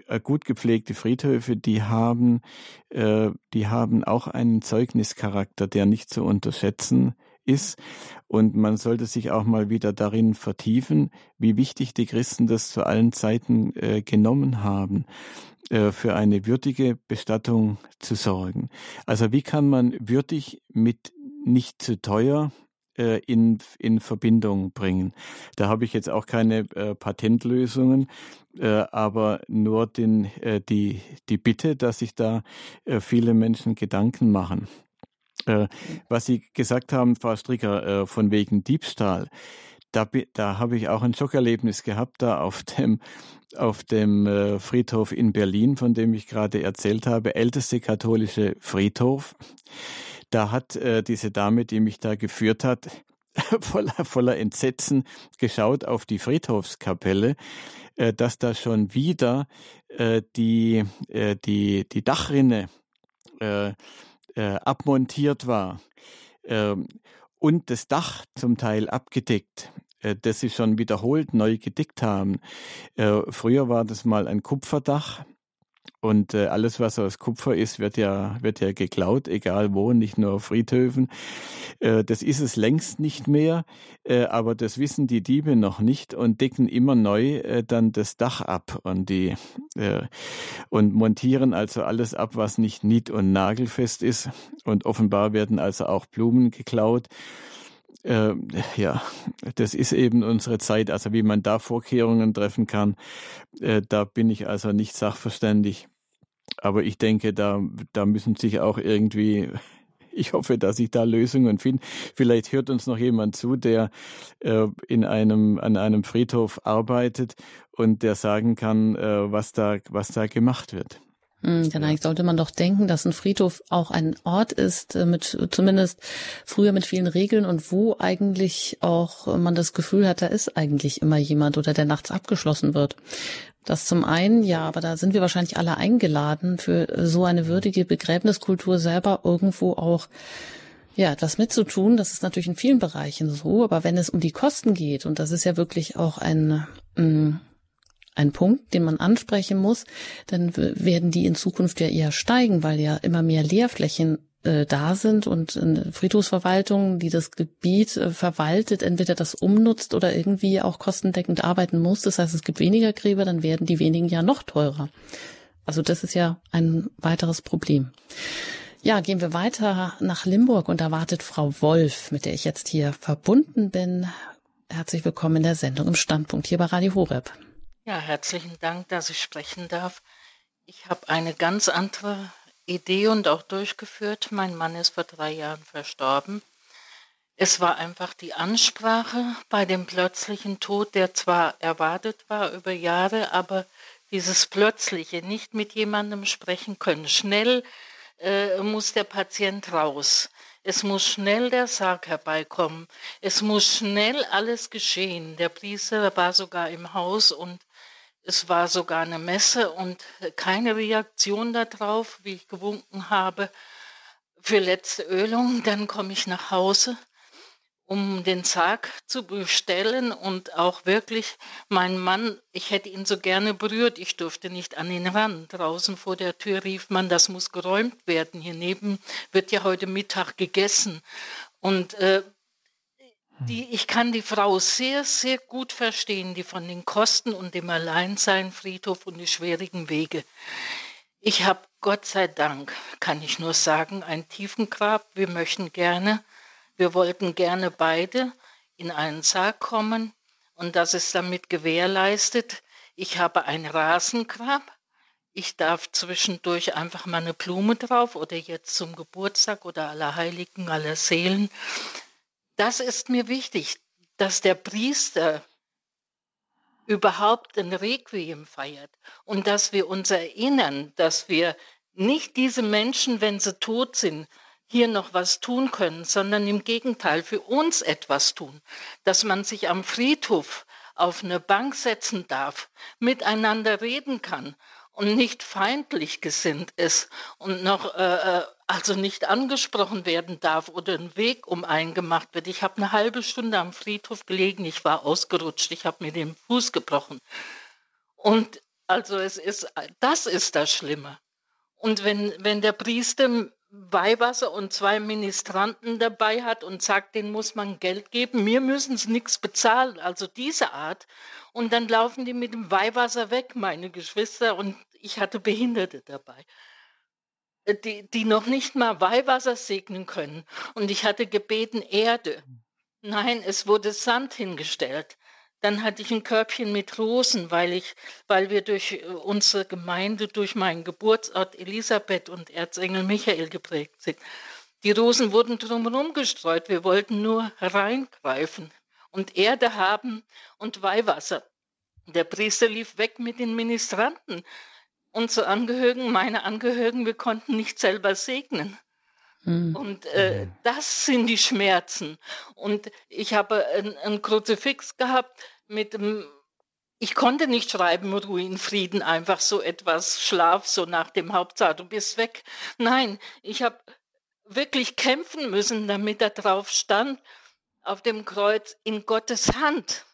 äh, gut gepflegte Friedhöfe, die haben, äh, die haben auch einen Zeugnischarakter, der nicht zu unterschätzen ist. Und man sollte sich auch mal wieder darin vertiefen, wie wichtig die Christen das zu allen Zeiten genommen haben für eine würdige Bestattung zu sorgen. Also wie kann man würdig mit nicht zu teuer äh, in, in Verbindung bringen. Da habe ich jetzt auch keine äh, Patentlösungen, äh, aber nur den, äh, die, die Bitte, dass sich da äh, viele Menschen Gedanken machen. Äh, was Sie gesagt haben, Frau Stricker, von wegen Diebstahl, da, da habe ich auch ein Schockerlebnis gehabt, da auf dem, auf dem Friedhof in Berlin, von dem ich gerade erzählt habe, älteste katholische Friedhof da hat äh, diese Dame, die mich da geführt hat, voller, voller Entsetzen geschaut auf die Friedhofskapelle, äh, dass da schon wieder äh, die, äh, die, die Dachrinne äh, äh, abmontiert war äh, und das Dach zum Teil abgedeckt äh, das sie schon wiederholt neu gedeckt haben. Äh, früher war das mal ein Kupferdach und äh, alles, was aus Kupfer ist, wird ja, wird ja geklaut, egal wo, nicht nur auf Friedhöfen. Äh, das ist es längst nicht mehr, äh, aber das wissen die Diebe noch nicht und decken immer neu äh, dann das Dach ab und die äh, und montieren also alles ab, was nicht nied- und nagelfest ist. Und offenbar werden also auch Blumen geklaut. Äh, ja, das ist eben unsere Zeit. Also wie man da Vorkehrungen treffen kann, äh, da bin ich also nicht sachverständig. aber ich denke, da, da müssen sich auch irgendwie ich hoffe, dass ich da Lösungen finde. Vielleicht hört uns noch jemand zu, der äh, in einem, an einem Friedhof arbeitet und der sagen kann, äh, was, da, was da gemacht wird. Hm, dann eigentlich sollte man doch denken, dass ein Friedhof auch ein Ort ist, äh, mit zumindest früher mit vielen Regeln und wo eigentlich auch man das Gefühl hat, da ist eigentlich immer jemand oder der nachts abgeschlossen wird. Das zum einen, ja, aber da sind wir wahrscheinlich alle eingeladen, für so eine würdige Begräbniskultur selber irgendwo auch ja, etwas mitzutun. Das ist natürlich in vielen Bereichen so, aber wenn es um die Kosten geht, und das ist ja wirklich auch ein, mm, ein Punkt, den man ansprechen muss, dann werden die in Zukunft ja eher steigen, weil ja immer mehr Leerflächen äh, da sind und eine Friedhofsverwaltung, die das Gebiet äh, verwaltet, entweder das umnutzt oder irgendwie auch kostendeckend arbeiten muss. Das heißt, es gibt weniger Gräber, dann werden die wenigen ja noch teurer. Also das ist ja ein weiteres Problem. Ja, gehen wir weiter nach Limburg und da wartet Frau Wolf, mit der ich jetzt hier verbunden bin. Herzlich willkommen in der Sendung im Standpunkt hier bei Radio Horeb. Ja, herzlichen Dank, dass ich sprechen darf. Ich habe eine ganz andere Idee und auch durchgeführt. Mein Mann ist vor drei Jahren verstorben. Es war einfach die Ansprache bei dem plötzlichen Tod, der zwar erwartet war über Jahre, aber dieses plötzliche, nicht mit jemandem sprechen können. Schnell äh, muss der Patient raus. Es muss schnell der Sarg herbeikommen. Es muss schnell alles geschehen. Der Priester war sogar im Haus und es war sogar eine Messe und keine Reaktion darauf, wie ich gewunken habe für letzte Ölung. Dann komme ich nach Hause, um den Sarg zu bestellen und auch wirklich mein Mann, ich hätte ihn so gerne berührt, ich durfte nicht an ihn ran. Draußen vor der Tür rief man, das muss geräumt werden. Hier neben wird ja heute Mittag gegessen. Und äh, die, ich kann die Frau sehr, sehr gut verstehen, die von den Kosten und dem Alleinsein, Friedhof und die schwierigen Wege. Ich habe Gott sei Dank, kann ich nur sagen, ein Tiefengrab. Wir möchten gerne, wir wollten gerne beide in einen Sarg kommen und das ist damit gewährleistet. Ich habe ein Rasengrab. Ich darf zwischendurch einfach mal eine Blume drauf oder jetzt zum Geburtstag oder aller Heiligen, aller Seelen das ist mir wichtig, dass der Priester überhaupt ein Requiem feiert und dass wir uns erinnern, dass wir nicht diese Menschen, wenn sie tot sind, hier noch was tun können, sondern im Gegenteil für uns etwas tun, dass man sich am Friedhof auf eine Bank setzen darf, miteinander reden kann und nicht feindlich gesinnt ist und noch äh, äh, also nicht angesprochen werden darf oder ein Weg um einen gemacht wird. Ich habe eine halbe Stunde am Friedhof gelegen, ich war ausgerutscht, ich habe mir den Fuß gebrochen. Und also es ist, das ist das Schlimme. Und wenn, wenn der Priester Weihwasser und zwei Ministranten dabei hat und sagt, denen muss man Geld geben, mir müssen sie nichts bezahlen, also diese Art. Und dann laufen die mit dem Weihwasser weg, meine Geschwister, und ich hatte Behinderte dabei, die, die noch nicht mal Weihwasser segnen können. Und ich hatte gebeten Erde. Nein, es wurde Sand hingestellt. Dann hatte ich ein Körbchen mit Rosen, weil ich, weil wir durch äh, unsere Gemeinde, durch meinen Geburtsort Elisabeth und Erzengel Michael geprägt sind. Die Rosen wurden drumherum gestreut. Wir wollten nur reingreifen und Erde haben und Weihwasser. Der Priester lief weg mit den Ministranten. Unsere Angehörigen, meine Angehörigen, wir konnten nicht selber segnen. Mhm. Und äh, das sind die Schmerzen. Und ich habe ein, ein Kruzifix gehabt mit dem, ich konnte nicht schreiben, Ruhe in Frieden, einfach so etwas, Schlaf, so nach dem Hauptsaal, du bist weg. Nein, ich habe wirklich kämpfen müssen, damit da drauf stand, auf dem Kreuz, in Gottes Hand.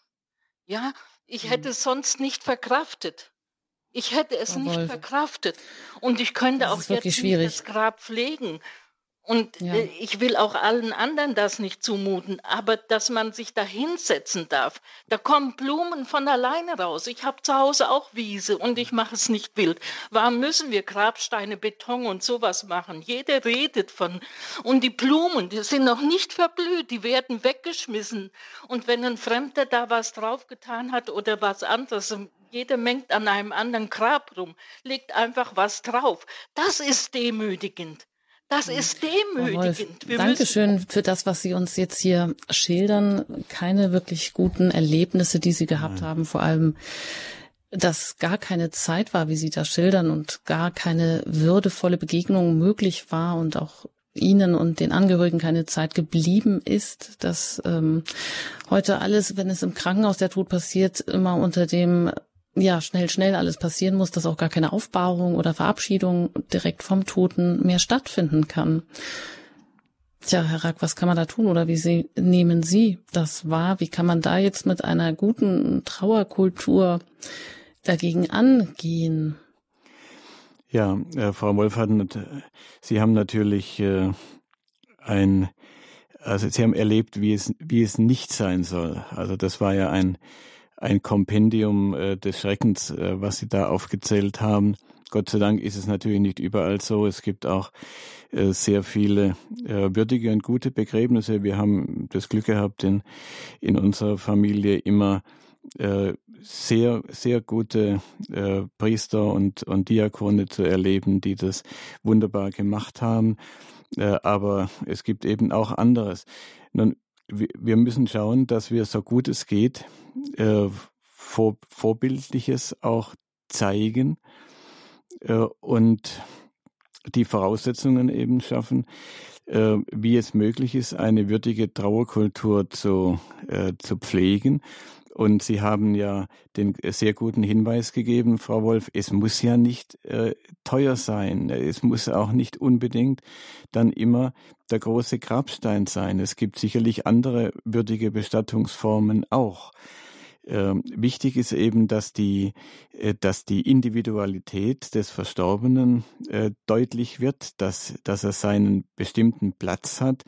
Ja, ich mhm. hätte es sonst nicht verkraftet. Ich hätte es oh, nicht verkraftet. Und ich könnte auch jetzt nicht das Grab pflegen. Und ja. Äh, ich will auch allen anderen das nicht zumuten, aber dass man sich da hinsetzen darf. Da kommen Blumen von alleine raus. Ich habe zu Hause auch Wiese und ich mache es nicht wild. Warum müssen wir Grabsteine, Beton und sowas machen? Jeder redet von. Und die Blumen, die sind noch nicht verblüht, die werden weggeschmissen. Und wenn ein Fremder da was draufgetan hat oder was anderes, Jeder mengt an einem anderen Grab rum, legt einfach was drauf. Das ist demütigend. Das hm. ist demütigend. Wir Dankeschön für das, was Sie uns jetzt hier schildern. Keine wirklich guten Erlebnisse, die Sie gehabt Nein. haben, vor allem dass gar keine Zeit war, wie Sie das schildern, und gar keine würdevolle Begegnung möglich war und auch Ihnen und den Angehörigen keine Zeit geblieben ist, dass ähm, heute alles, wenn es im Krankenhaus der Tod passiert, immer unter dem ja, schnell, schnell alles passieren muss, dass auch gar keine Aufbahrung oder Verabschiedung direkt vom Toten mehr stattfinden kann. Tja, Herr Rack, was kann man da tun oder wie Sie, nehmen Sie das wahr? Wie kann man da jetzt mit einer guten Trauerkultur dagegen angehen? Ja, äh, Frau Wolfhardt, Sie haben natürlich äh, ein, also Sie haben erlebt, wie es, wie es nicht sein soll. Also das war ja ein ein Kompendium äh, des Schreckens, äh, was Sie da aufgezählt haben. Gott sei Dank ist es natürlich nicht überall so. Es gibt auch äh, sehr viele äh, würdige und gute Begräbnisse. Wir haben das Glück gehabt, in, in unserer Familie immer äh, sehr, sehr gute äh, Priester und, und Diakone zu erleben, die das wunderbar gemacht haben. Äh, aber es gibt eben auch anderes. Nun, wir müssen schauen, dass wir so gut es geht äh, vor, Vorbildliches auch zeigen äh, und die Voraussetzungen eben schaffen, äh, wie es möglich ist, eine würdige Trauerkultur zu, äh, zu pflegen und Sie haben ja den sehr guten Hinweis gegeben, Frau Wolf, es muss ja nicht äh, teuer sein. Es muss auch nicht unbedingt dann immer der große Grabstein sein. Es gibt sicherlich andere würdige Bestattungsformen auch. Ähm, wichtig ist eben, dass die, äh, dass die Individualität des Verstorbenen äh, deutlich wird, dass, dass er seinen bestimmten Platz hat,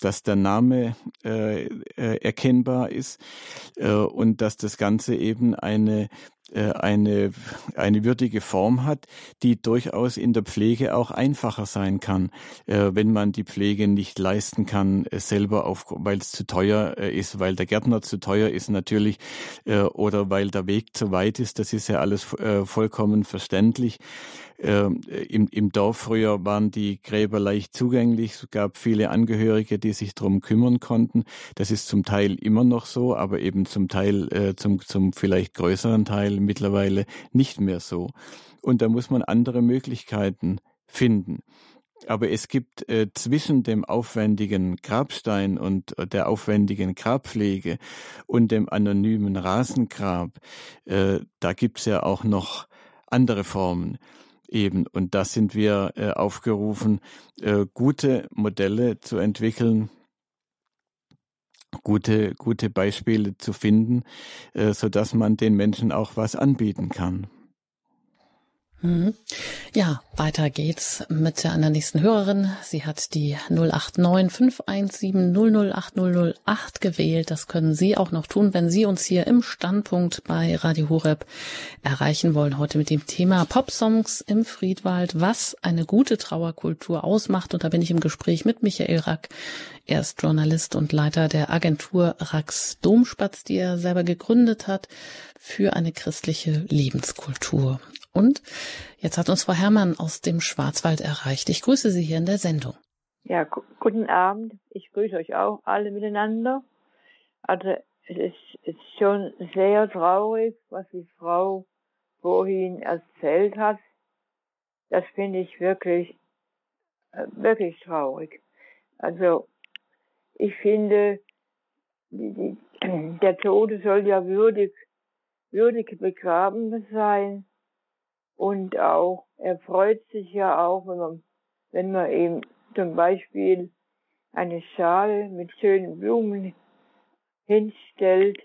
dass der Name äh, äh erkennbar ist äh, und dass das Ganze eben eine eine, eine würdige Form hat, die durchaus in der Pflege auch einfacher sein kann, äh, wenn man die Pflege nicht leisten kann, äh, selber auf, weil es zu teuer ist, weil der Gärtner zu teuer ist natürlich oder weil der Weg zu weit ist. Das ist ja alles vollkommen verständlich. Ähm, im, Im Dorf früher waren die Gräber leicht zugänglich. Es gab viele Angehörige, die sich darum kümmern konnten. Das ist zum Teil immer noch so, aber eben zum Teil, äh, zum, zum vielleicht größeren Teil mittlerweile nicht mehr so. Und da muss man andere Möglichkeiten finden. Aber es gibt äh, zwischen dem aufwendigen Grabstein und äh, der aufwendigen Grabpflege und dem anonymen Rasengrab, äh, da gibt's ja auch noch andere Formen eben. Und da sind wir äh, aufgerufen, äh, gute Modelle zu entwickeln, gute, gute Beispiele zu finden, äh, so dass man den Menschen auch was anbieten kann. Mhm. Ja, weiter geht's mit einer nächsten Hörerin. Sie hat die 089 517 008 008 gewählt. Das können Sie auch noch tun, wenn Sie uns hier im Standpunkt bei Radio Horeb erreichen wollen. Heute mit dem Thema Popsongs im Friedwald, was eine gute Trauerkultur ausmacht. Und da bin ich im Gespräch mit Michael Rack. Er ist Journalist und Leiter der Agentur Rax Domspatz, die er selber gegründet hat für eine christliche Lebenskultur. Und jetzt hat uns Frau Herrmann aus dem Schwarzwald erreicht. Ich grüße Sie hier in der Sendung. Ja, guten Abend. Ich grüße euch auch alle miteinander. Also es ist, ist schon sehr traurig, was die Frau vorhin erzählt hat. Das finde ich wirklich, äh, wirklich traurig. Also ich finde, die, die, der Tode soll ja würdig, würdig begraben sein. Und auch, er freut sich ja auch, wenn man, wenn man ihm zum Beispiel eine Schale mit schönen Blumen hinstellt,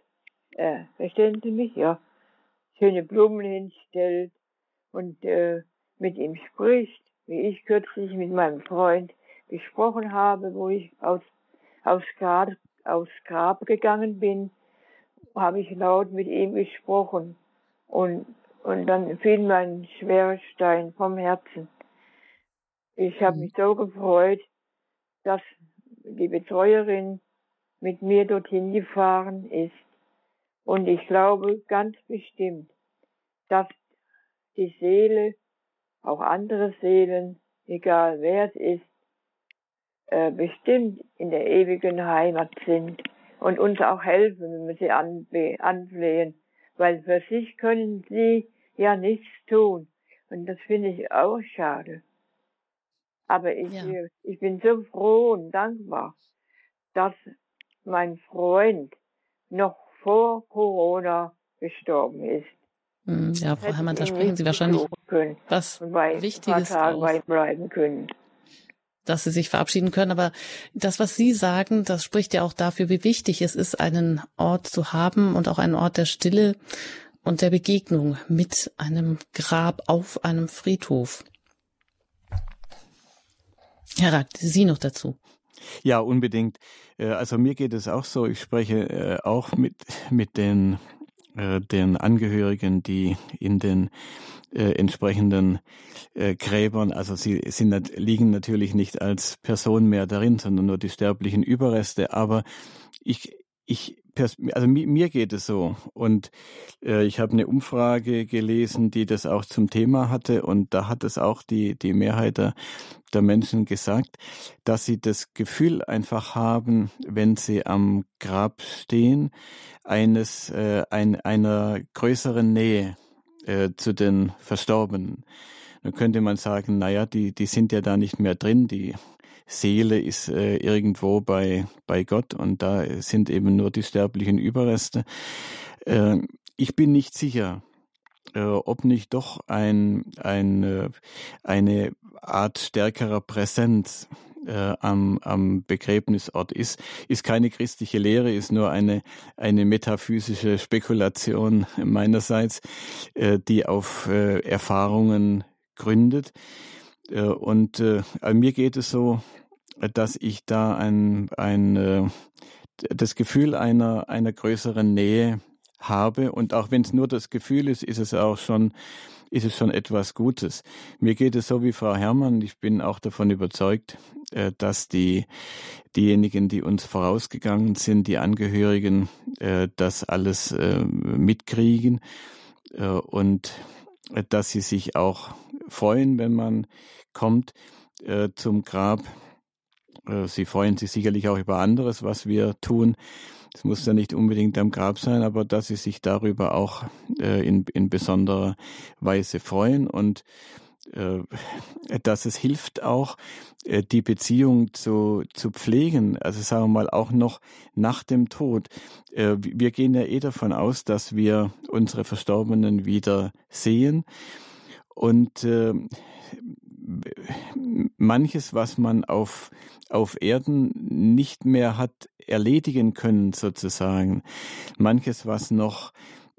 äh, verstehen Sie mich? Ja. Schöne Blumen hinstellt und äh, mit ihm spricht, wie ich kürzlich mit meinem Freund gesprochen habe, wo ich aus, aus Grab, aus Grab gegangen bin, habe ich laut mit ihm gesprochen. Und und dann fiel mein schwerer Stein vom Herzen. Ich habe mhm. mich so gefreut, dass die Betreuerin mit mir dorthin gefahren ist. Und ich glaube ganz bestimmt, dass die Seele, auch andere Seelen, egal wer es ist, äh, bestimmt in der ewigen Heimat sind und uns auch helfen, wenn wir sie anflehen, weil für sich können sie ja nichts tun. Und das finde ich auch schade. Aber ich, ja. ich bin so froh und dankbar, dass mein Freund noch vor Corona gestorben ist. Hm, ja, Frau Herrmann, da sprechen Sie wahrscheinlich können was Wichtiges aus. bleiben können. Dass Sie sich verabschieden können, aber das, was Sie sagen, das spricht ja auch dafür, wie wichtig es ist, einen Ort zu haben und auch einen Ort der Stille und der Begegnung mit einem Grab auf einem Friedhof. Herr Rack, Sie noch dazu. Ja, unbedingt. Äh, also mir geht es auch so. Ich spreche äh, auch mit, mit den, äh, den Angehörigen, die in den entsprechenden Gräbern, also sie sind, liegen natürlich nicht als Person mehr darin, sondern nur die sterblichen Überreste. Aber ich, ich also mir geht es so und äh, ich habe eine Umfrage gelesen, die das auch zum Thema hatte und da hat es auch die die Mehrheit der, der Menschen gesagt, dass sie das Gefühl einfach haben, wenn sie am Grab stehen, eines äh, ein, einer größeren Nähe äh, zu den Verstorbenen. Dann könnte man sagen, naja, die, die sind ja da nicht mehr drin, die Seele ist äh, irgendwo bei, bei Gott und da sind eben nur die sterblichen Überreste. Äh, ich bin nicht sicher, äh, ob nicht doch ein, ein, äh, eine Art stärkerer Präsenz äh, am, am Begräbnisort ist, ist keine christliche Lehre, ist nur eine, eine metaphysische Spekulation meinerseits, äh, die auf äh, Erfahrungen gründet. Äh, und äh, mir geht es so, dass ich da ein, ein das Gefühl einer, einer größeren Nähe habe. Und auch wenn es nur das Gefühl ist, ist es auch schon, ist es schon etwas Gutes. Mir geht es so wie Frau Herrmann. Ich bin auch davon überzeugt, äh, dass die, diejenigen, die uns vorausgegangen sind, die Angehörigen, äh, das alles äh, mitkriegen und dass sie sich auch freuen, wenn man kommt zum Grab. Sie freuen sich sicherlich auch über anderes, was wir tun. Es muss ja nicht unbedingt am Grab sein, aber dass sie sich darüber auch äh, in, in besonderer Weise freuen und äh, dass es hilft auch, äh, die Beziehung zu, zu pflegen, also sagen wir mal auch noch nach dem Tod. Äh, wir gehen ja eh davon aus, dass wir unsere Verstorbenen wieder sehen und äh, manches, was man auf, auf Erden nicht mehr hat erledigen können, sozusagen. Manches, was noch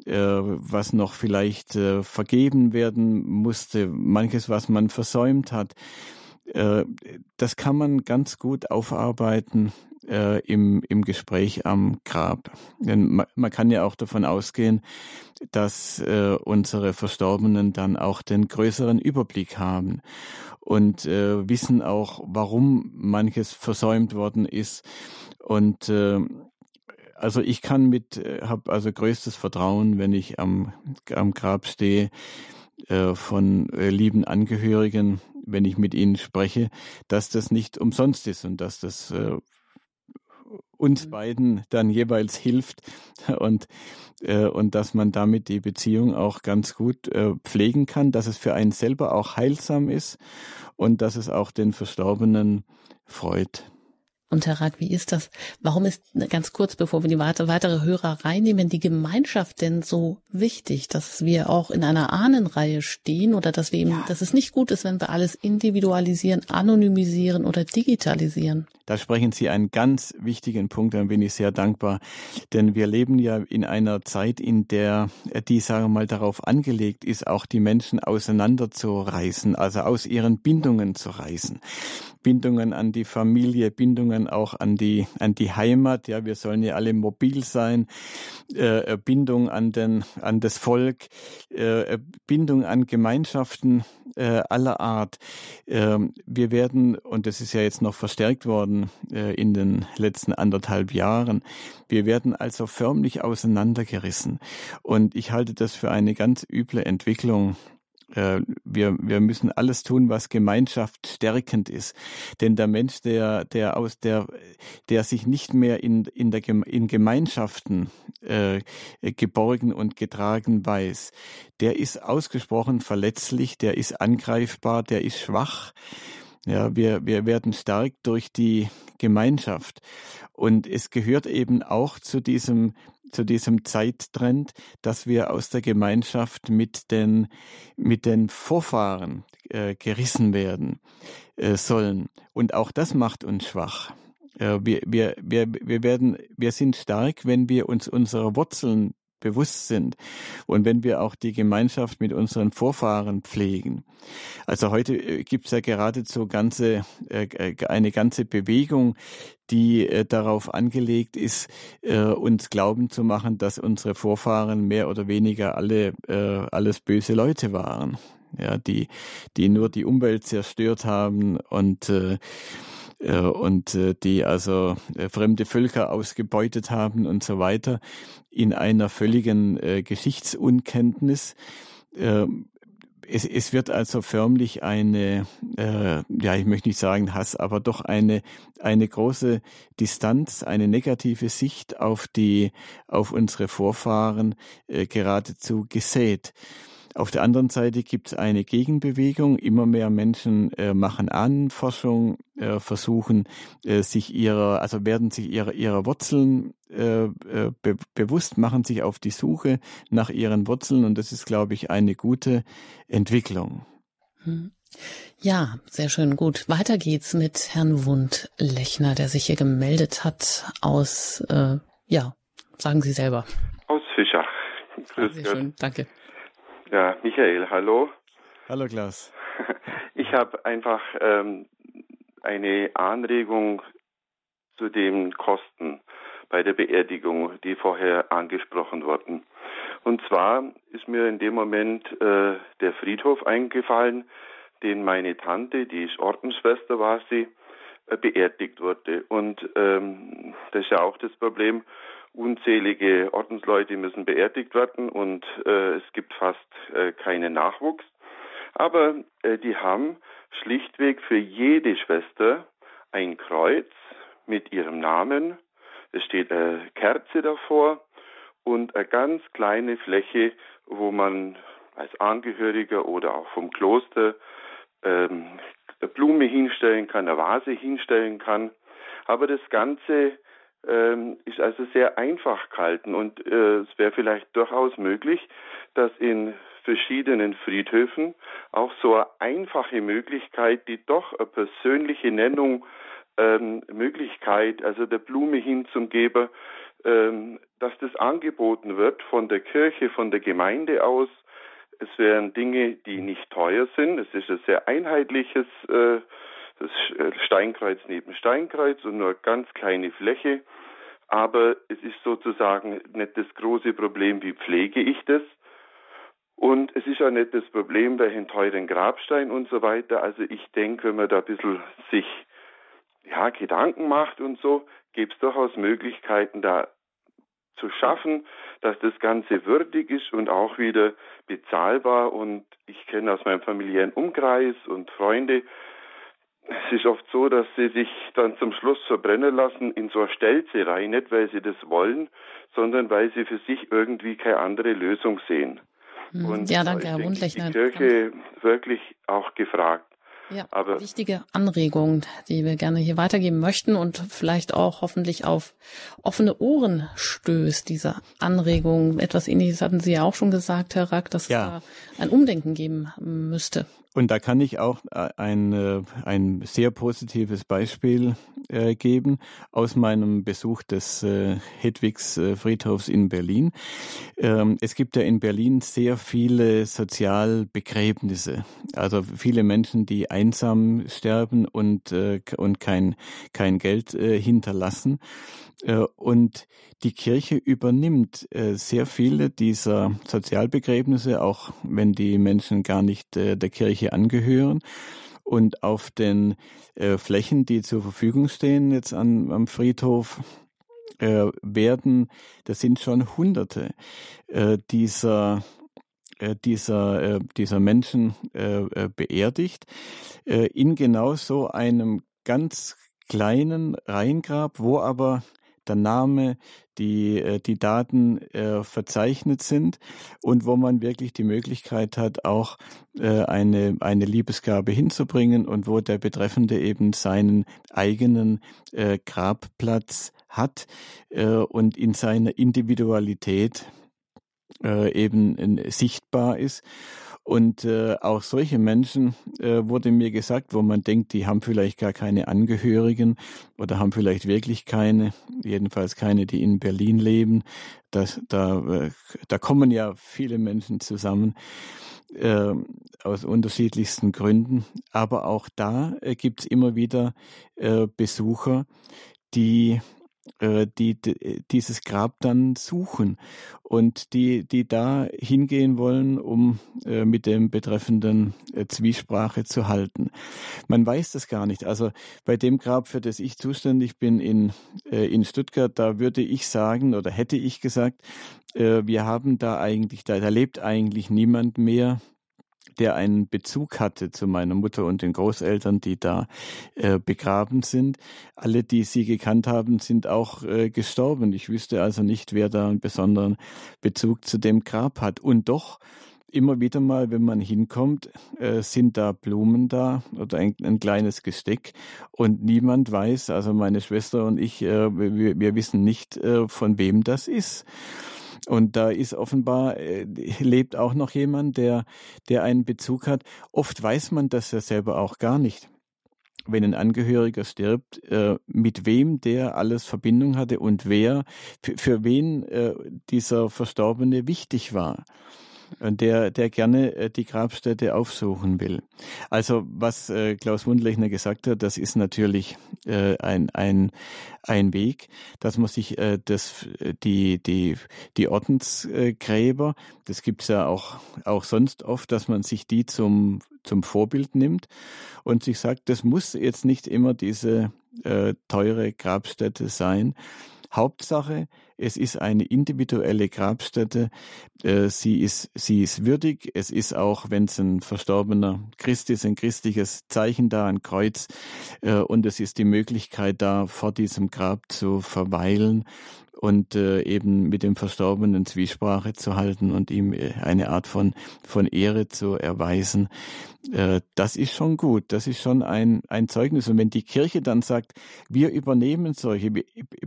äh, was noch vielleicht äh, vergeben werden musste, manches, was man versäumt hat. Äh, das kann man ganz gut aufarbeiten äh, im, im Gespräch am Grab. Denn man, man kann ja auch davon ausgehen, dass äh, unsere Verstorbenen dann auch den größeren Überblick haben und äh, wissen auch, warum manches versäumt worden ist. Und äh, also ich kann mit, äh, habe also größtes Vertrauen, wenn ich am, am Grab stehe äh, von äh, lieben Angehörigen, wenn ich mit ihnen spreche, dass das nicht umsonst ist und dass das äh, uns mhm. beiden dann jeweils hilft und, äh, und dass man damit die Beziehung auch ganz gut äh, pflegen kann, dass es für einen selber auch heilsam ist und dass es auch den Verstorbenen freut. Und Herr Rack, wie ist das? Warum ist, ganz kurz, bevor wir die weitere Hörer reinnehmen, die Gemeinschaft denn so wichtig, dass wir auch in einer Ahnenreihe stehen oder dass wir eben, ja. dass es nicht gut ist, wenn wir alles individualisieren, anonymisieren oder digitalisieren? Da sprechen Sie einen ganz wichtigen Punkt, dann bin ich sehr dankbar. Denn wir leben ja in einer Zeit, in der die, sagen wir mal, darauf angelegt ist, auch die Menschen auseinanderzureißen, also aus ihren Bindungen zu reißen. Bindungen an die Familie, Bindungen auch an die, an die Heimat. Ja, wir sollen ja alle mobil sein. Äh, Bindung an den, an das Volk, äh, Bindung an Gemeinschaften, äh, aller Art. Ähm, wir werden, und das ist ja jetzt noch verstärkt worden äh, in den letzten anderthalb Jahren, wir werden also förmlich auseinandergerissen. Und ich halte das für eine ganz üble Entwicklung äh, wir, wir müssen alles tun, was Gemeinschaft stärkend ist. Denn der Mensch, der, der aus der, der sich nicht mehr in, in, der, in Gemeinschaften äh, geborgen und getragen weiß, der ist ausgesprochen verletzlich, der ist angreifbar, der ist schwach. Ja, wir, wir werden stark durch die Gemeinschaft. Und es gehört eben auch zu diesem zu diesem Zeittrend, dass wir aus der Gemeinschaft mit den, mit den Vorfahren äh, gerissen werden äh, sollen. Und auch das macht uns schwach. Äh, wir, wir, wir, wir, werden, wir sind stark, wenn wir uns unserer Wurzeln bewusst sind und wenn wir auch die Gemeinschaft mit unseren Vorfahren pflegen. Also heute äh, gibt es ja geradezu ganze, äh, äh, eine ganze Bewegung, die darauf angelegt ist, uns glauben zu machen, dass unsere Vorfahren mehr oder weniger alle alles böse Leute waren, ja, die die nur die Umwelt zerstört haben und äh, und äh, die also äh, fremde Völker ausgebeutet haben und so weiter, in einer völligen Geschichtsunkenntnis. Ähm, es, es wird also förmlich eine, äh, ja, ich möchte nicht sagen Hass, aber doch eine, eine große Distanz, eine negative Sicht auf die, auf unsere Vorfahren äh, geradezu gesät. Auf der anderen Seite gibt es eine Gegenbewegung. Immer mehr Menschen äh, machen Ahnenforschung, äh, versuchen äh, sich ihrer, also werden sich ihrer, ihrer Wurzeln äh, äh, be bewusst, machen sich auf die Suche nach ihren Wurzeln und das ist, glaube ich, eine gute Entwicklung. Hm. Ja, sehr schön, gut. Weiter geht's mit Herrn Wundlechner, der sich hier gemeldet hat aus, äh, ja, sagen Sie selber. Aus Fischach. Grüß sehr schön, danke. Ja, Michael, hallo. Hallo Klaus. Ich habe einfach ähm, eine Anregung zu den Kosten bei der Beerdigung, die vorher angesprochen wurden. Und zwar ist mir in dem Moment äh, der Friedhof eingefallen, den meine Tante, die ist Ordensschwester war sie, äh, beerdigt wurde. Und ähm, das ist ja auch das Problem, Unzählige Ordensleute müssen beerdigt werden und äh, es gibt fast äh, keinen Nachwuchs. Aber äh, die haben schlichtweg für jede Schwester ein Kreuz mit ihrem Namen. Es steht eine Kerze davor und eine ganz kleine Fläche, wo man als Angehöriger oder auch vom Kloster ähm, eine Blume hinstellen kann, eine Vase hinstellen kann. Aber das Ganze ähm, ist also sehr einfach gehalten und äh, es wäre vielleicht durchaus möglich, dass in verschiedenen Friedhöfen auch so eine einfache Möglichkeit, die doch eine persönliche Nennung ähm, Möglichkeit, also der Blume hin zum Geber, ähm, dass das angeboten wird von der Kirche, von der Gemeinde aus. Es wären Dinge, die nicht teuer sind. Es ist ein sehr einheitliches äh, das äh, Steinkreuz neben Steinkreuz und nur ganz kleine Fläche. Aber es ist sozusagen nicht das große Problem, wie pflege ich das. Und es ist auch nicht das Problem, welchen teuren Grabstein und so weiter. Also ich denke, wenn man da ein bisschen sich ja, Gedanken macht und so, gibt es durchaus Möglichkeiten, da zu schaffen, dass das Ganze würdig ist und auch wieder bezahlbar. Und ich kenne aus meinem familiären Umkreis und Freunde, es ist oft so, dass sie sich dann zum Schluss verbrennen lassen in so eine Stelze rein, nicht weil sie das wollen, sondern weil sie für sich irgendwie keine andere Lösung sehen. Hm. Und ja, danke, Herr Wundlechner. Die Kirche wirklich auch gefragt. Ja, Aber wichtige Anregung, die wir gerne hier weitergeben möchten und vielleicht auch hoffentlich auf offene Ohren stößt, diese Anregung. Etwas ähnliches hatten Sie ja auch schon gesagt, Herr Rack, dass ja. es da ein Umdenken geben müsste. Und da kann ich auch äh, ein, äh, ein sehr positives Beispiel äh, geben aus meinem Besuch des äh, Hedwigs äh, Friedhofs in Berlin. Ähm, es gibt ja in Berlin sehr viele Sozialbegräbnisse, also viele Menschen, die einsam sterben und, und kein, kein Geld hinterlassen. Und die Kirche übernimmt äh, sehr viele dieser Sozialbegräbnisse, auch wenn die Menschen gar nicht äh, der Kirche angehören. Und auf den äh, Flächen, die zur Verfügung stehen jetzt am Friedhof, werden, das sind schon Hunderte dieser dieser, dieser Menschen beerdigt, in genau so einem ganz kleinen Reingrab, wo aber der Name, die, die Daten äh, verzeichnet sind und wo man wirklich die Möglichkeit hat, auch äh, eine, eine Liebesgabe hinzubringen und wo der Betreffende eben seinen eigenen äh, Grabplatz hat und in seiner Individualität äh, eben äh, sichtbar ist. Und äh, auch solche Menschen äh, wurde mir gesagt, wo man denkt, die haben vielleicht gar keine Angehörigen oder haben vielleicht wirklich keine, jedenfalls keine, die in Berlin leben. Das, da, äh, da kommen ja viele Menschen zusammen äh, aus unterschiedlichsten Gründen. Aber auch da äh, gibt es immer wieder äh, Besucher, die die, die dieses Grab dann suchen und die die da hingehen wollen, um äh, mit dem betreffenden äh, Zwiesprache zu halten. Man weiß das gar nicht. Also bei dem Grab, für das ich zuständig bin in in Stuttgart, da würde ich sagen oder hätte ich gesagt, wir haben da eigentlich da, da lebt eigentlich niemand mehr der einen Bezug hatte zu meiner Mutter und den Großeltern, die da äh, begraben sind. Alle, die sie gekannt haben, sind auch äh, gestorben. Ich wüsste also nicht, wer da einen besonderen Bezug zu dem Grab hat. Und doch immer wieder mal, wenn man hinkommt, äh, sind da Blumen da oder ein, ein, kleines Gesteck und niemand weiß, also meine Schwester und ich, äh, wir, wir, wissen nicht, äh, von wem das ist. Und da ist offenbar, äh, lebt auch noch jemand, der, der einen Bezug hat. Oft weiß man das ja selber auch gar nicht. Wenn ein Angehöriger stirbt, äh, mit wem der alles Verbindung hatte und wer, für, wen äh, dieser Verstorbene wichtig war der, der gerne äh, die Grabstätte aufsuchen will. Also was äh, Klaus Wundlechner gesagt hat, das ist natürlich äh, ein, ein, ein Weg, dass man sich das, die, die, die Ordensgräber, das gibt's ja auch, auch sonst oft, dass man sich die zum, zum Vorbild nimmt und sich sagt, das muss jetzt nicht immer diese äh, teure Grabstätte sein, Hauptsache, es ist eine individuelle Grabstätte. Äh, sie ist, sie ist würdig. Es ist auch, wenn es ein verstorbener Christ ist, ein christliches Zeichen da, ein Kreuz. Äh, und es ist die Möglichkeit da, vor diesem Grab zu verweilen und äh, eben mit dem Verstorbenen Zwiesprache zu halten und ihm äh, eine Art von, von Ehre zu erweisen. Äh, das ist schon gut, das ist schon ein, ein Zeugnis. Und wenn die Kirche dann sagt, wir übernehmen solche,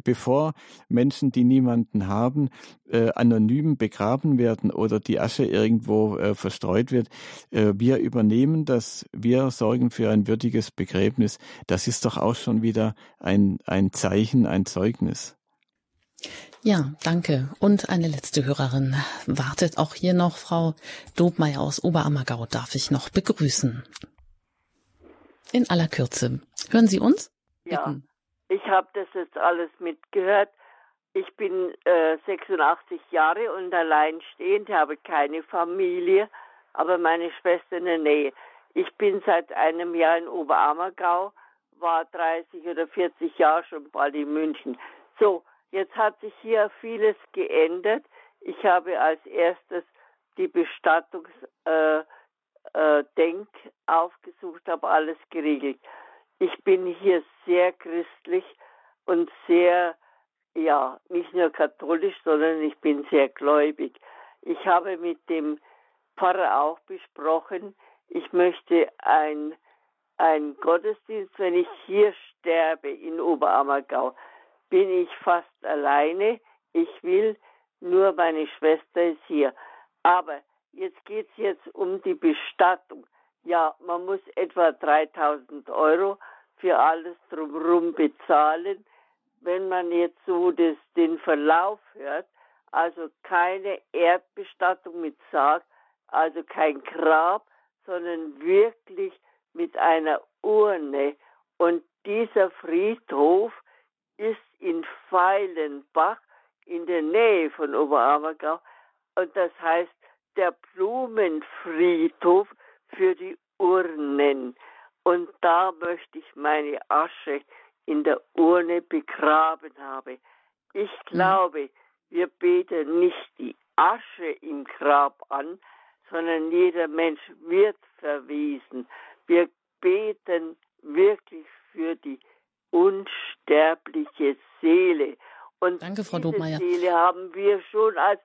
bevor Menschen, die niemanden haben, äh, anonym begraben werden oder die Asche irgendwo äh, verstreut wird, äh, wir übernehmen das, wir sorgen für ein würdiges Begräbnis, das ist doch auch schon wieder ein, ein Zeichen, ein Zeugnis. Ja, danke. Und eine letzte Hörerin wartet auch hier noch. Frau Dobmeier aus Oberammergau darf ich noch begrüßen. In aller Kürze. Hören Sie uns? Ja, ich habe das jetzt alles mitgehört. Ich bin äh, 86 Jahre und alleinstehend, habe keine Familie, aber meine Schwester in der Nähe. Ich bin seit einem Jahr in Oberammergau, war 30 oder 40 Jahre schon bald in München. So, Jetzt hat sich hier vieles geändert. Ich habe als erstes die Bestattungsdenk äh, äh, aufgesucht, habe alles geregelt. Ich bin hier sehr christlich und sehr, ja, nicht nur katholisch, sondern ich bin sehr gläubig. Ich habe mit dem Pfarrer auch besprochen, ich möchte ein, ein Gottesdienst, wenn ich hier sterbe in Oberammergau, bin ich fast alleine. Ich will, nur meine Schwester ist hier. Aber jetzt geht es jetzt um die Bestattung. Ja, man muss etwa 3000 Euro für alles drumherum bezahlen. Wenn man jetzt so das, den Verlauf hört, also keine Erdbestattung mit Sarg, also kein Grab, sondern wirklich mit einer Urne. Und dieser Friedhof ist in Feilenbach in der Nähe von Oberammergau. Und das heißt der Blumenfriedhof für die Urnen. Und da möchte ich meine Asche in der Urne begraben haben. Ich mhm. glaube, wir beten nicht die Asche im Grab an, sondern jeder Mensch wird verwiesen. Wir beten wirklich für die unsterbliche Seele. Und Danke, Frau diese Dobmeier. Seele haben wir schon als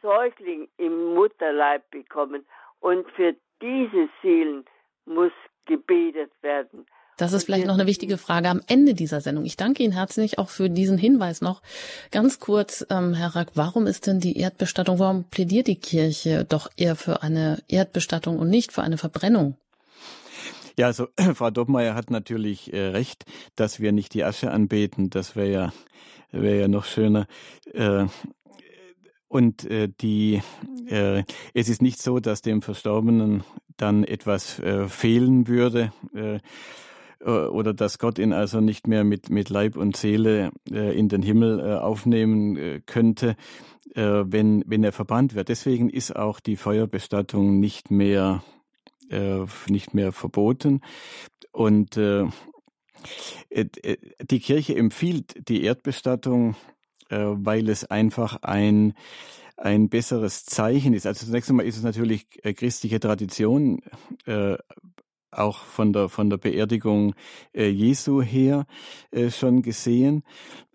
Säugling im Mutterleib bekommen. Und für diese Seelen muss gebetet werden. Das ist vielleicht noch eine wichtige Frage am Ende dieser Sendung. Ich danke Ihnen herzlich auch für diesen Hinweis noch. Ganz kurz, ähm, Herr Rack, warum ist denn die Erdbestattung, warum plädiert die Kirche doch eher für eine Erdbestattung und nicht für eine Verbrennung? Ja, also Frau Dobmeier hat natürlich äh, recht, dass wir nicht die Asche anbeten. Das wäre ja, wäre ja noch schöner. Äh, und äh, die, äh, es ist nicht so, dass dem Verstorbenen dann etwas äh, fehlen würde. Äh, äh, oder dass Gott ihn also nicht mehr mit, mit Leib und Seele äh, in den Himmel äh, aufnehmen äh, könnte, äh, wenn, wenn er verbrannt wird. Deswegen ist auch die Feuerbestattung nicht mehr, äh, nicht mehr verboten. Und äh, äh, die Kirche empfiehlt die Erdbestattung, äh, weil es einfach ein ein besseres Zeichen ist. Also zunächst einmal ist es natürlich äh, christliche Tradition, äh, auch von der, von der Beerdigung äh, Jesu her äh, schon gesehen.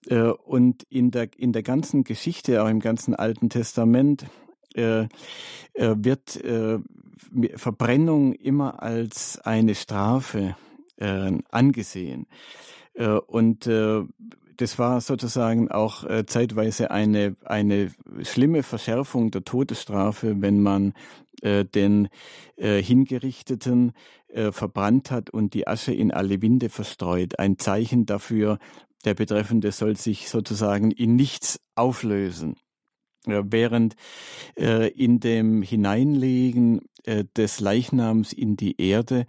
Äh, und in der, in der ganzen Geschichte, auch im ganzen Alten Testament, äh, wird Verbrennung immer als eine Strafe äh, angesehen. Äh, und äh, das war sozusagen auch äh, zeitweise eine, eine schlimme Verschärfung der Todesstrafe, wenn man äh, den äh, Hingerichteten äh, verbrannt hat und die Asche in alle Winde verstreut. Ein Zeichen dafür, der Betreffende soll sich sozusagen in nichts auflösen. Während äh, in dem Hineinlegen äh, des Leichnams in die Erde,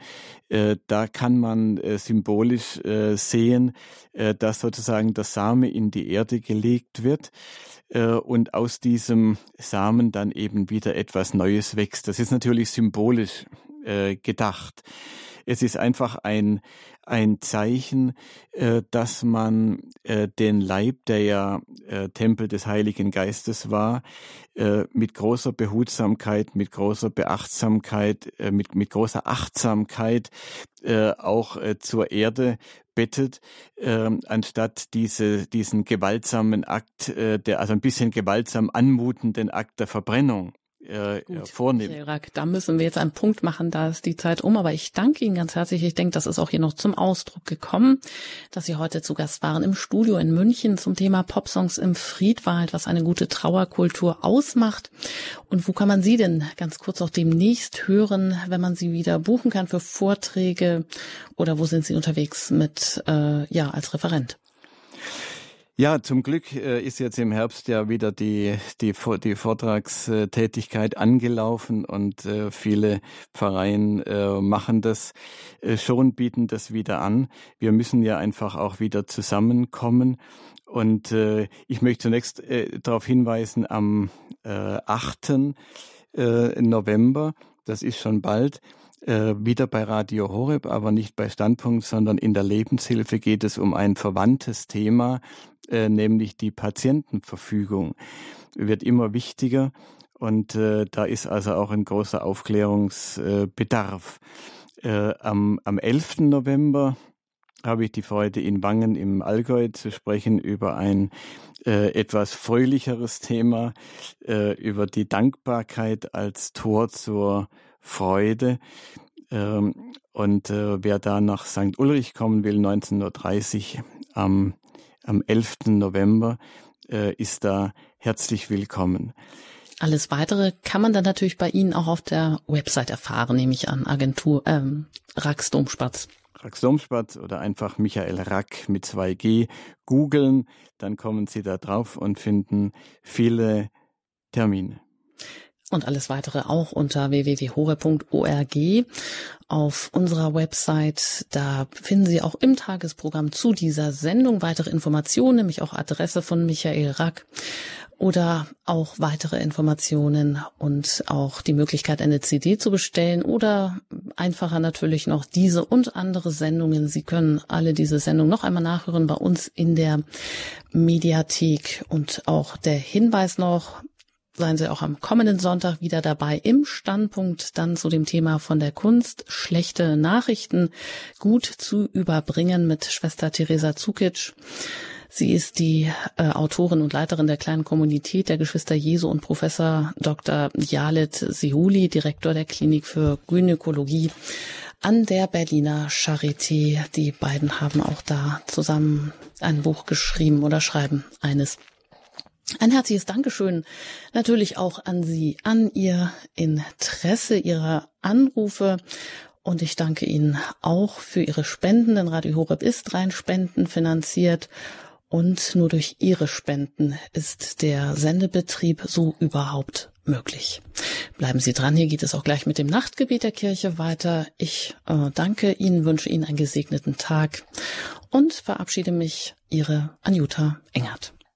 äh, da kann man äh, symbolisch äh, sehen, äh, dass sozusagen der Same in die Erde gelegt wird und aus diesem Samen dann eben wieder etwas Neues wächst. Das ist natürlich symbolisch gedacht. Es ist einfach ein, ein Zeichen, äh, dass man äh, den Leib, der ja äh, Tempel des Heiligen Geistes war, äh, mit großer Behutsamkeit, mit großer Beachtsamkeit, äh, mit, mit großer Achtsamkeit äh, auch zur Erde bettet, äh, anstatt diese, diesen gewaltsamen Akt, der also ein bisschen gewaltsam anmutenden Akt der Verbrennung äh, Gut, vornehmen. Irak, da müssen wir jetzt einen Punkt machen, da ist die Zeit um. Aber ich danke Ihnen ganz herzlich. Ich denke, das ist auch hier noch zum Ausdruck gekommen, dass Sie heute zu Gast waren im Studio in München zum Thema Popsongs im Friedwald, was eine gute Trauerkultur ausmacht. Und wo kann man Sie denn ganz kurz auch demnächst hören, wenn man Sie wieder buchen kann für Vorträge oder wo sind Sie unterwegs mit, äh, ja, als Referent? Ja, zum Glück äh, ist jetzt im Herbst ja wieder die, die, die Vortragstätigkeit angelaufen und äh, viele Pfarreien äh, machen das schon, bieten das wieder an. Wir müssen ja einfach auch wieder zusammenkommen. Und ich möchte zunächst darauf hinweisen, am 8. November, das ist schon bald, wieder bei Radio Horeb, aber nicht bei Standpunkt, sondern in der Lebenshilfe geht es um ein verwandtes Thema, äh, nämlich die Patientenverfügung, wird immer wichtiger und äh, da ist also auch ein großer Aufklärungsbedarf. Äh, am, am 11. November habe ich die Freude, in Wangen im Allgäu zu sprechen über ein äh, etwas fröhlicheres Thema, äh, über die Dankbarkeit als Tor zur Freude. Ähm, und äh, wer da nach St. Ulrich kommen will, 19.30 Uhr am am 11. November äh, ist da herzlich willkommen. Alles weitere kann man dann natürlich bei Ihnen auch auf der Website erfahren, nehme ich an, Agentur ähm, Rax Domspatz. Rax Domspatz oder einfach Michael Rack mit 2G googeln, dann kommen Sie da drauf und finden viele Termine. Und alles weitere auch unter www.hore.org auf unserer Website. Da finden Sie auch im Tagesprogramm zu dieser Sendung weitere Informationen, nämlich auch Adresse von Michael Rack oder auch weitere Informationen und auch die Möglichkeit, eine CD zu bestellen oder einfacher natürlich noch diese und andere Sendungen. Sie können alle diese Sendungen noch einmal nachhören bei uns in der Mediathek und auch der Hinweis noch, seien Sie auch am kommenden Sonntag wieder dabei im Standpunkt dann zu dem Thema von der Kunst, schlechte Nachrichten gut zu überbringen mit Schwester Theresa Zukic. Sie ist die äh, Autorin und Leiterin der kleinen Kommunität der Geschwister Jesu und Professor Dr. Jalet Sihuli, Direktor der Klinik für Gynäkologie an der Berliner Charité. Die beiden haben auch da zusammen ein Buch geschrieben oder schreiben eines. Ein herzliches Dankeschön natürlich auch an Sie, an Ihr Interesse, Ihre Anrufe. Und ich danke Ihnen auch für Ihre Spenden, denn Radio Horeb ist rein Spenden finanziert. Und nur durch Ihre Spenden ist der Sendebetrieb so überhaupt möglich. Bleiben Sie dran, hier geht es auch gleich mit dem Nachtgebet der Kirche weiter. Ich äh, danke Ihnen, wünsche Ihnen einen gesegneten Tag und verabschiede mich, Ihre Anjuta Engert.